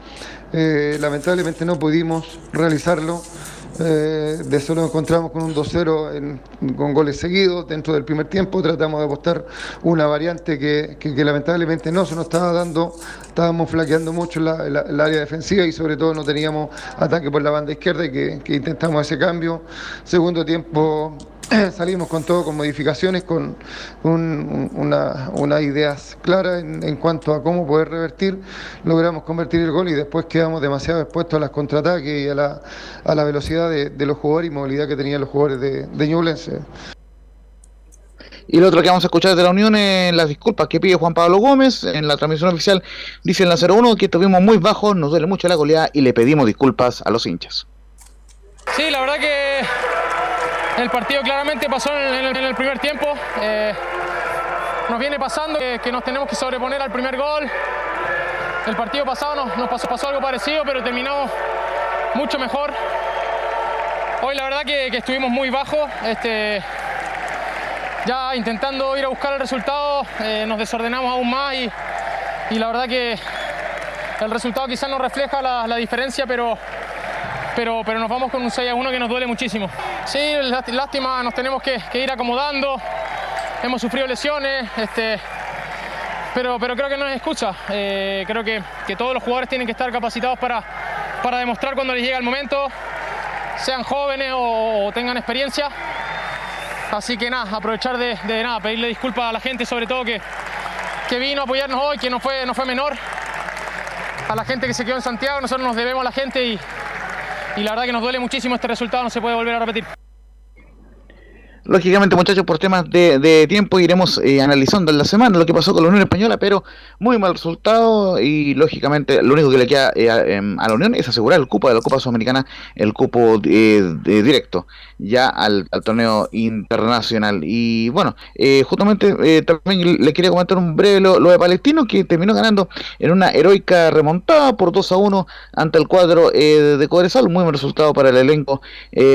Eh, lamentablemente no pudimos realizarlo. Eh, de eso nos encontramos con un 2-0 con goles seguidos dentro del primer tiempo. Tratamos de apostar una variante que, lamentablemente no se nos estaba dando. Estábamos flaqueando mucho la, la, área defensiva y sobre todo no teníamos ataque por la banda izquierda y que, que intentamos ese cambio. Segundo tiempo salimos con todo, con modificaciones, con un, unas una ideas claras en, en, cuanto a cómo poder revertir. Logramos convertir el gol y después quedamos demasiado expuestos a las contraataques y a la, a la velocidad de, de, los jugadores y movilidad que tenían los jugadores de, de Ñublense. Y lo otro que vamos a escuchar de la Unión es las disculpas que pide Juan Pablo Gómez en la transmisión oficial. Dice en la 01 que estuvimos muy bajos, nos duele mucho la goleada y le pedimos disculpas a los hinchas. Sí, la verdad que el partido claramente pasó en el, primer tiempo. Eh, nos viene pasando que, nos tenemos que sobreponer al primer gol. El partido pasado nos, pasó, algo parecido, pero terminó mucho mejor. Hoy la verdad que, que estuvimos muy bajos. Este, ya intentando ir a buscar el resultado, eh, nos desordenamos aún más y, y, la verdad que el resultado quizás no refleja la, la diferencia, pero, pero, pero nos vamos con un 6 a 1 que nos duele muchísimo. Sí, lástima, nos tenemos que, ir acomodando, hemos sufrido lesiones, este, pero, pero creo que no es excusa. Eh, creo que, que, todos los jugadores tienen que estar capacitados para, para demostrar cuando les llega el momento, sean jóvenes o, tengan experiencia. Así que nada, aprovechar de, de, nada, pedirle disculpas a la gente, sobre todo que, que vino a apoyarnos hoy, que no fue, no fue menor. A la gente que se quedó en Santiago, nosotros nos debemos a la gente y, y la verdad que nos duele muchísimo este resultado, no se puede volver a repetir. Lógicamente, muchachos, por temas de, de tiempo iremos eh, analizando en la semana lo que pasó con la Unión Española, pero muy mal resultado y lógicamente lo único que le queda eh, a, eh, a, la Unión es asegurar el cupo de la Copa Sudamericana, el cupo eh, directo ya al, torneo internacional. Y bueno, eh, justamente también le quería comentar un breve lo, de Palestino que terminó ganando en una heroica remontada por 2 a 1 ante el cuadro de Cobresal, muy buen resultado para el elenco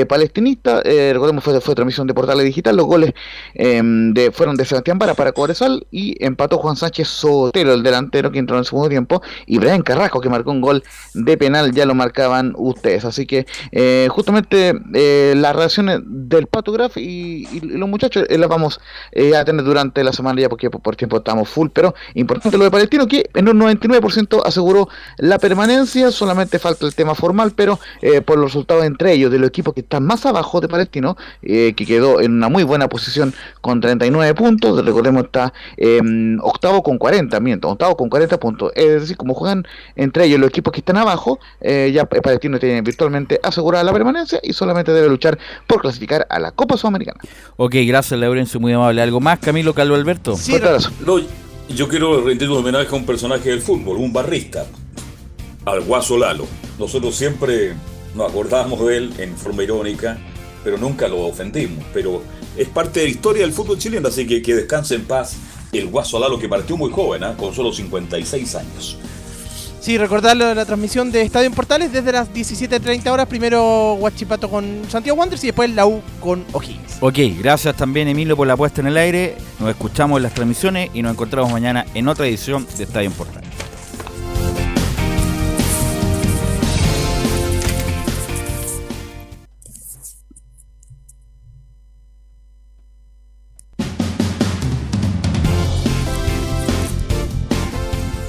palestinista. recordemos fue, fue transmisión de portal digital. Los goles eh, de, fueron de Sebastián Vara para Cobresal y empató Juan Sánchez Sotero, el delantero que entró en el segundo tiempo, y Brian Carrasco que marcó un gol de penal, ya lo marcaban ustedes. Así que eh, justamente eh, las reacciones del Pato Graf y, los muchachos eh, las vamos eh, a tener durante la semana ya porque por, por, tiempo estamos full, pero importante lo de Palestino que en un 99% aseguró la permanencia, solamente falta el tema formal, pero eh, por los resultados entre ellos de los equipos que están más abajo de Palestino, que quedó en una muy buena posición con 39 puntos. Recordemos, está eh, octavo con 40, miento, octavo con 40 puntos. Es decir, como juegan entre ellos los equipos que están abajo, eh, ya Palestino tiene virtualmente asegurada la permanencia y solamente debe luchar por clasificar a la Copa Sudamericana. Ok, gracias, Laurencio, muy amable. ¿Algo más, Camilo Calvo Alberto? Sí, no, yo quiero rendir un homenaje a un personaje del fútbol, un barrista, al Guaso Lalo. Nosotros siempre nos acordamos de él en forma irónica pero nunca lo ofendimos. Pero es parte de la historia del fútbol chileno, así que que descanse en paz el Guaso Lalo que partió muy joven, ¿eh? con solo 56 años. Sí, recordarlo de la transmisión de Estadio en Portales desde las 17.30 horas. Primero Huachipato con Santiago Wanderers y después la U con O'Higgins. Ok, gracias también Emilio por la puesta en el aire. Nos escuchamos en las transmisiones y nos encontramos mañana en otra edición de Estadio en Portales.